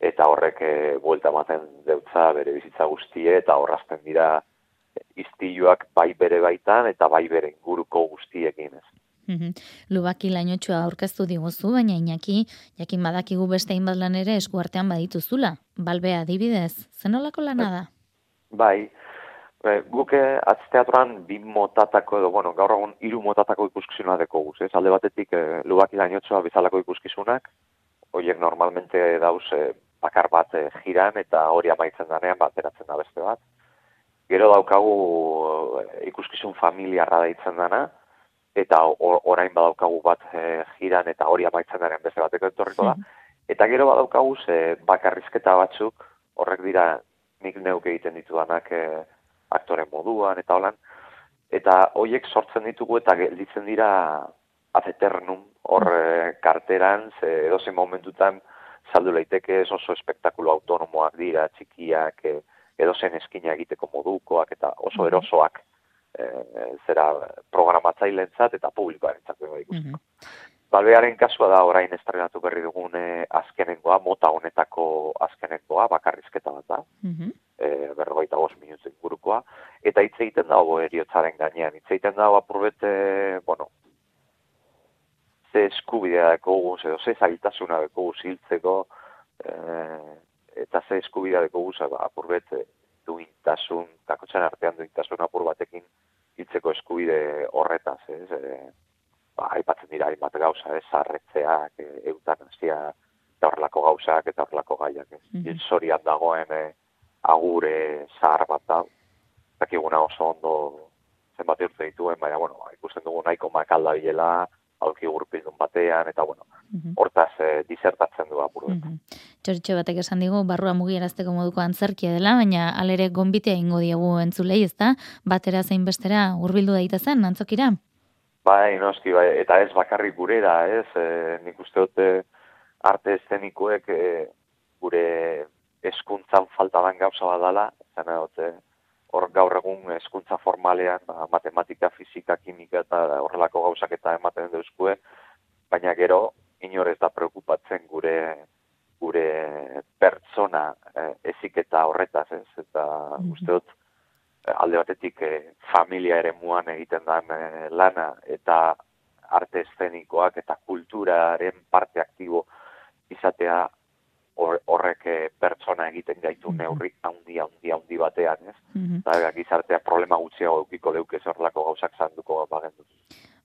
eta horrek e, buelta ematen deutza bere bizitza guztie eta horrazten dira iztiluak bai bere baitan eta bai bere inguruko guztiekin ez. Lubaki lainotxua aurkeztu diguzu, baina inaki, jakin badakigu beste inbat lan ere eskuartean badituzula. Balbea adibidez, zenolako lana da? Bai, e, guke atzteatran bi motatako edo, bueno, gaur egun hiru motatako ikuskizuna deko guz, ez? Alde batetik e, lubaki lainotxua bezalako ikuskizunak, horiek normalmente dauz e, bakar bat e, jiran eta hori amaitzen danean bateratzen da beste bat. Gero daukagu e, ikuskizun familiarra daitzen dana, eta orain badaukagu bat e, jiran eta hori amaitzen daren beste bateko etorriko da. Eta gero badaukagu ze bakarrizketa batzuk, horrek dira nik neuk egiten ditudanak e, aktoren moduan eta holan, eta hoiek sortzen ditugu eta gelditzen dira azeternum hor e, karteran, ze edozen momentutan saldu leiteke oso espektakulo autonomoak dira, txikiak, e, edozen eskina egiteko modukoak eta oso erosoak e, zera programatzailentzat eta publikoarentzat mm -hmm. Balbearen kasua da orain estrenatu berri dugun e, azkenengoa, mota honetako azkenengoa, bakarrizketa bat da. Mm -hmm. e, berrogeita gos minutu ingurukoa. Eta hitz egiten dago eriotzaren gainean. Hitz egiten dago apurbete, bueno, ze eskubidea deko guz, edo ze zailtasuna deko guz hiltzeko, e, eta ze eskubidea deko guz, apurbete, duintasun, kakotxan artean duintasun apur batekin hitzeko eskubide horretaz, ez? E, ba, aipatzen dira hainbat gauza, ez? Arretzeak, e, eutanasia, eta horrelako gauzak eta horrelako gaiak, ez? Mm -hmm. dagoen e, agure zahar bat da, dakiguna oso ondo zenbat urte dituen, baina, bueno, ikusten dugu nahiko makalda bilela, aurki gurpildun batean, eta bueno, hortaz e, disertatzen du apuru. Mhm. Txoritxo batek esan digu, barrua mugiarazteko moduko antzerkia dela, baina alere gonbitea ingo diegu entzulei, ez da? Batera zein bestera hurbildu daitezen, antzokira? Bai, noski, bai, eta ez bakarrik gurera, ez, e, nik uste dute arte eszenikoek e, gure eskuntzan falta dan gauza badala, zen dute, hor gaur egun eskuntza formalean, ba, matematika, fizika, kimika eta horrelako gauzak eta ematen deuzkue, baina gero, inor ez da preocupatzen gure gure pertsona eh, eziketa horretaz, ez? Eta Mhm. uste dut, eh, alde batetik eh, familia ere muan egiten dan eh, lana eta arte eszenikoak eta kulturaren parte aktibo izatea horrek eh, pertsona egiten gaitu neurri handi handi handi batean, ez? Mhm. Eta gizartea problema gutxiago eukiko leuk ez horrelako gauzak zanduko bagendu.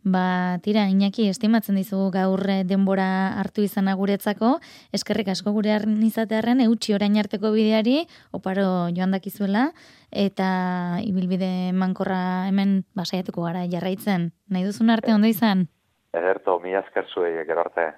Ba, tira, Iñaki, estimatzen dizugu gaur eh, denbora hartu izana guretzako, eskerrik asko gure izatearren eutxi orain arteko bideari, oparo joan dakizuela, eta ibilbide mankorra hemen basaiatuko gara jarraitzen. Nahi duzun arte ondo izan? Ederto, mila esker zuei, gero arte.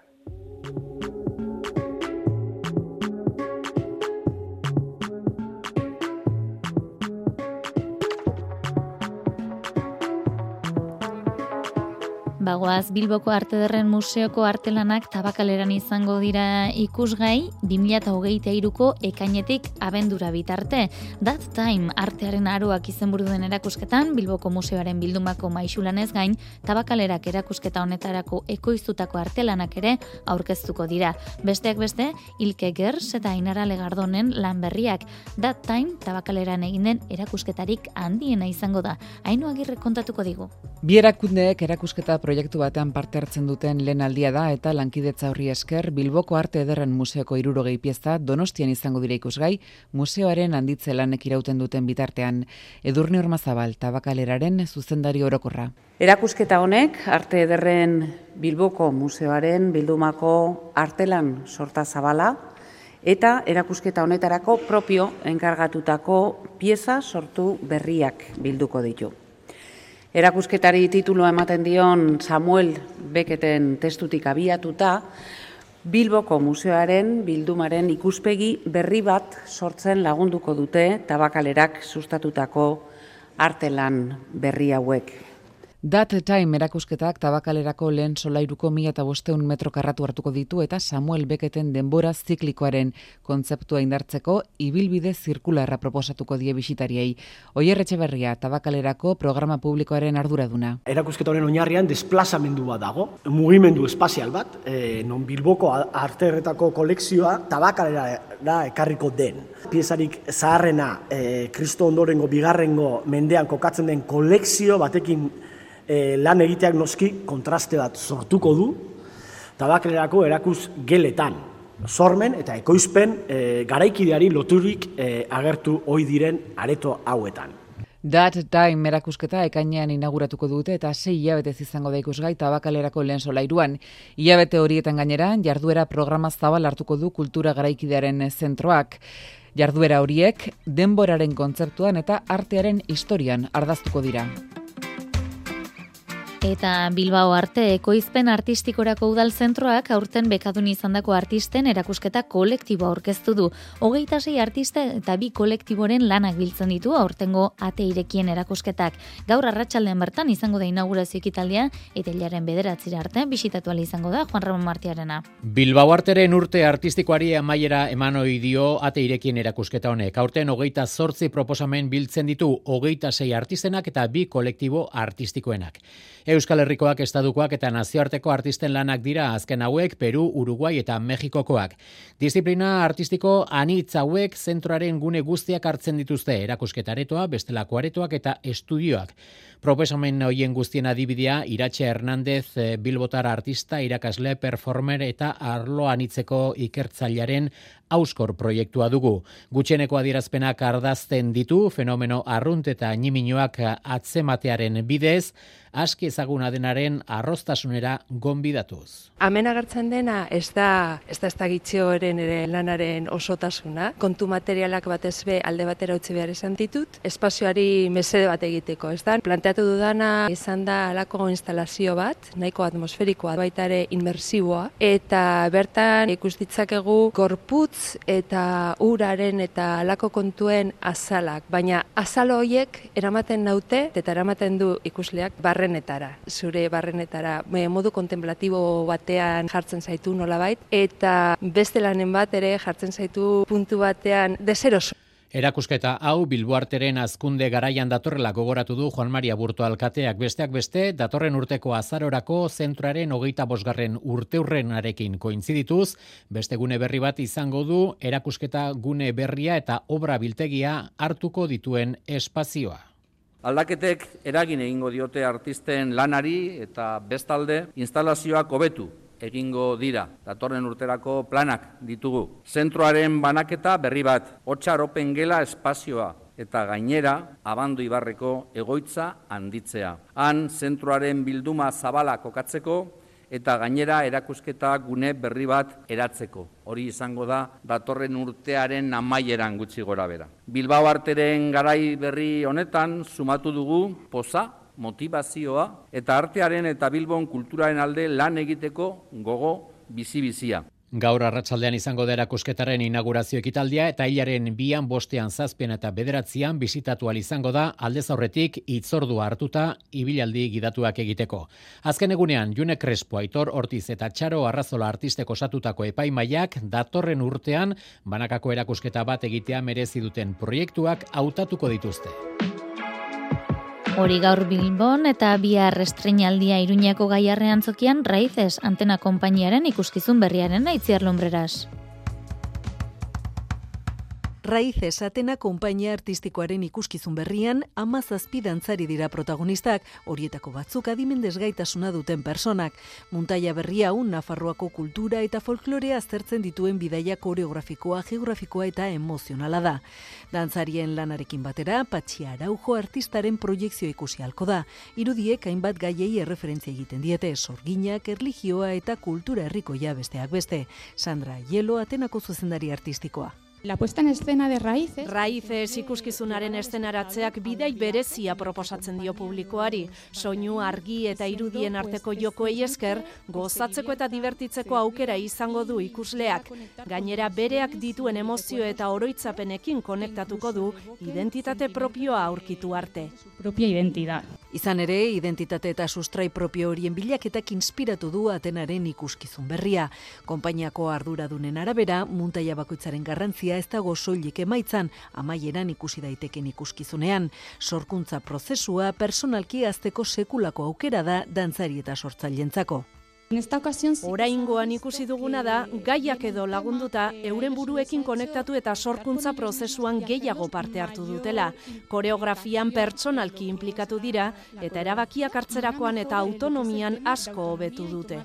Bagoaz, Bilboko Arte Derren Museoko artelanak tabakaleran izango dira ikusgai 2008ko ekainetik abendura bitarte. That Time artearen aroak izenburu den erakusketan, Bilboko Museoaren bildumako maixulanez gain, tabakalerak erakusketa honetarako ekoiztutako artelanak ere aurkeztuko dira. Besteak beste, Ilke Gers eta Ainara Legardonen lan berriak. That Time tabakaleran egin den erakusketarik handiena izango da. Hainu agirre kontatuko digu. Bi erakundeek erakusketa proiektu batean parte hartzen duten lehen aldia da eta lankidetza horri esker Bilboko Arte Ederren Museoko irurogei pieza Donostian izango dira ikusgai, museoaren handitze lanek irauten duten bitartean. Edurne Ormazabal, tabakaleraren zuzendari orokorra. Erakusketa honek Arte Ederren Bilboko Museoaren bildumako artelan sorta zabala eta erakusketa honetarako propio enkargatutako pieza sortu berriak bilduko ditu. Erakusketari titulua ematen dion Samuel Beketen testutik abiatuta, Bilboko Museoaren bildumaren ikuspegi berri bat sortzen lagunduko dute tabakalerak sustatutako artelan berri hauek. Dat Time erakusketak tabakalerako lehen solairuko mila eta bosteun metro karratu hartuko ditu eta Samuel Beketen denbora ziklikoaren kontzeptua indartzeko ibilbide zirkularra proposatuko die bisitariei. Oier Etxeberria tabakalerako programa publikoaren arduraduna. Erakusketa honen oinarrian desplazamendu bat dago, mugimendu espazial bat, e, non Bilboko arterretako kolekzioa tabakalera ekarriko den. Piezarik zaharrena, e, Kristo ondorengo bigarrengo mendean kokatzen den kolekzio batekin e, lan egiteak noski kontraste bat sortuko du, tabakalerako erakus geletan, sormen eta ekoizpen e, garaikideari loturik e, agertu ohi diren areto hauetan. Dat Time erakusketa ekainean inauguratuko dute eta sei hilabetez izango da ikusgai tabakalerako lehen solairuan. Hilabete horietan gainera, jarduera programa zabal hartuko du kultura garaikidearen zentroak. Jarduera horiek denboraren kontzeptuan eta artearen historian ardaztuko dira. Eta Bilbao Arte ekoizpen artistikorako udal zentroak aurten bekadun izandako artisten erakusketa kolektiboa aurkeztu du. Hogeita sei artista eta bi kolektiboren lanak biltzen ditu aurtengo ate irekien erakusketak. Gaur arratsaldean bertan izango da inaugurazio ekitaldea eta hilaren bederatzira arte bisitatu izango da Juan Ramon Martiarena. Bilbao Arteren urte artistikoari amaiera eman ohi dio ate irekien erakusketa honek. Aurten hogeita zortzi proposamen biltzen ditu hogeita sei artistenak eta bi kolektibo artistikoenak. Euskal Herrikoak, Estadukoak eta nazioarteko artisten lanak dira azken hauek Peru, Uruguai eta Mexikokoak. Disiplina artistiko anitz hauek zentroaren gune guztiak hartzen dituzte erakusketaretoa, bestelako aretoak eta estudioak. Proposamen hoien guztien adibidea Iratxe Hernandez Bilbotar artista, irakasle, performer eta arlo anitzeko ikertzailearen auskor proiektua dugu. Gutxeneko adierazpenak ardazten ditu fenomeno arrunt eta niminoak atzematearen bidez, aski ezaguna denaren arrostasunera gonbidatuz. Hemen agertzen dena ez da ez da ez da gitxoren ere lanaren osotasuna. Kontu materialak batez be alde batera utzi behar esan ditut, espazioari mesede bat egiteko, ez da? Planteatu dudana izan da alako instalazio bat, nahiko atmosferikoa, baita ere inmersiboa, eta bertan ikus ditzakegu gorputz eta uraren eta alako kontuen azalak, baina azalo horiek eramaten naute eta eramaten du ikusleak barrenetara, zure barrenetara, modu kontemplatibo batean jartzen zaitu nolabait, eta beste lanen bat ere jartzen zaitu puntu batean deseroso. Erakusketa hau Bilboarteren azkunde garaian datorrela gogoratu du Juan Maria Burto Alkateak. Besteak beste datorren urteko azarorako zentraren hogeita bosgarren urteurrenarekin koinzidituz, beste gune berri bat izango du erakusketa gune berria eta obra biltegia hartuko dituen espazioa. Aldaketek eragin egingo diote artisten lanari eta bestalde instalazioak hobetu egingo dira. Datorren urterako planak ditugu. Zentroaren banaketa berri bat, hotxaropen gela espazioa eta gainera abandu ibarreko egoitza handitzea. Han zentroaren bilduma zabala kokatzeko eta gainera erakusketa gune berri bat eratzeko. Hori izango da datorren urtearen amaieran gutxi gora bera. Bilbao arteren garai berri honetan sumatu dugu poza, motivazioa eta artearen eta Bilbon kulturaren alde lan egiteko gogo bizi-bizia. Gaur arratsaldean izango da erakusketaren inaugurazio ekitaldia eta hilaren bian bostean zazpien eta bederatzean bizitatu izango da aldez aurretik itzordua hartuta ibilaldi gidatuak egiteko. Azken egunean June Crespo, Aitor Ortiz eta Txaro Arrazola artisteko osatutako epaimaiak datorren urtean banakako erakusketa bat egitea merezi duten proiektuak hautatuko dituzte. Hori gaur Bilbon eta bihar estreinaldia Iruñako gaiarrean zokian Raizes antena konpainiaren ikuskizun berriaren aitziar lombreras. Raíces Atena konpainia artistikoaren ikuskizun berrian ama zazpi dantzari dira protagonistak, horietako batzuk adimendez gaitasuna duten personak. Muntaia berria un Nafarroako kultura eta folklorea aztertzen dituen bidaia koreografikoa, geografikoa eta emozionala da. Dantzarien lanarekin batera, Patxi Araujo artistaren proiektzio ikusi halko da. Irudiek hainbat gaiei erreferentzia egiten diete, sorginak, erligioa eta kultura herrikoia besteak beste. Sandra Hielo Atenako zuzendari artistikoa. La puesta en escena de raíces... Raíces ikuskizunaren estenaratzeak bidai berezia proposatzen dio publikoari. Soinu argi eta irudien arteko jokoei esker, gozatzeko eta divertitzeko aukera izango du ikusleak. Gainera bereak dituen emozio eta oroitzapenekin konektatuko du identitate propioa aurkitu arte. Propia identidad. Izan ere, identitate eta sustrai propio horien bilaketak inspiratu du Atenaren ikuskizun berria. Konpainiako arduradunen arabera, muntaia bakoitzaren garrantzia ez dago soilik emaitzan amaieran ikusi daiteken ikuskizunean. Sorkuntza prozesua personalki azteko sekulako aukera da dantzari eta sortzailentzako. Oraingoan ikusi duguna da, gaiak edo lagunduta, euren buruekin konektatu eta sorkuntza prozesuan gehiago parte hartu dutela. Koreografian pertsonalki implikatu dira, eta erabakiak hartzerakoan eta autonomian asko hobetu dute.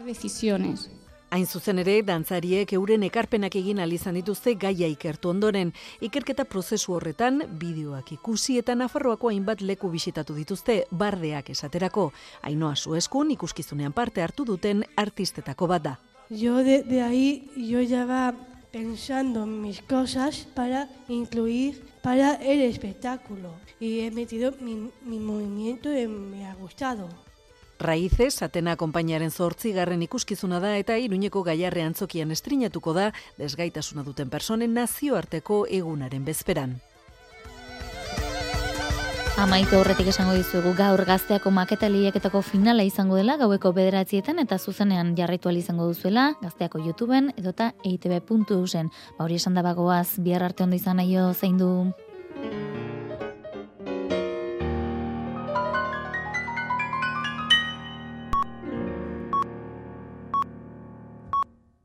Hain zuzen ere, dantzariek euren ekarpenak egin izan dituzte gaia ikertu ondoren. Ikerketa prozesu horretan, bideoak ikusi eta Nafarroako hainbat leku bisitatu dituzte, bardeak esaterako. Ainoa zueskun ikuskizunean parte hartu duten artistetako bat da. Jo de, de ahí, yo ya va pensando mis cosas para incluir para el espectáculo. Y he metido mi, mi movimiento y me ha gustado. Raíces, Atena konpainiaren zortzi garren ikuskizuna da eta iruñeko gaiarrean zokian estrinatuko da desgaitasuna duten personen nazioarteko egunaren bezperan. Amaitu horretik esango dizugu gaur gazteako maketa lehiaketako finala izango dela gaueko bederatzietan eta zuzenean jarraitu izango duzuela gazteako YouTubeen edota eitb.usen. Ba hori esan da bagoaz, bihar arte ondo izan nahi zein du.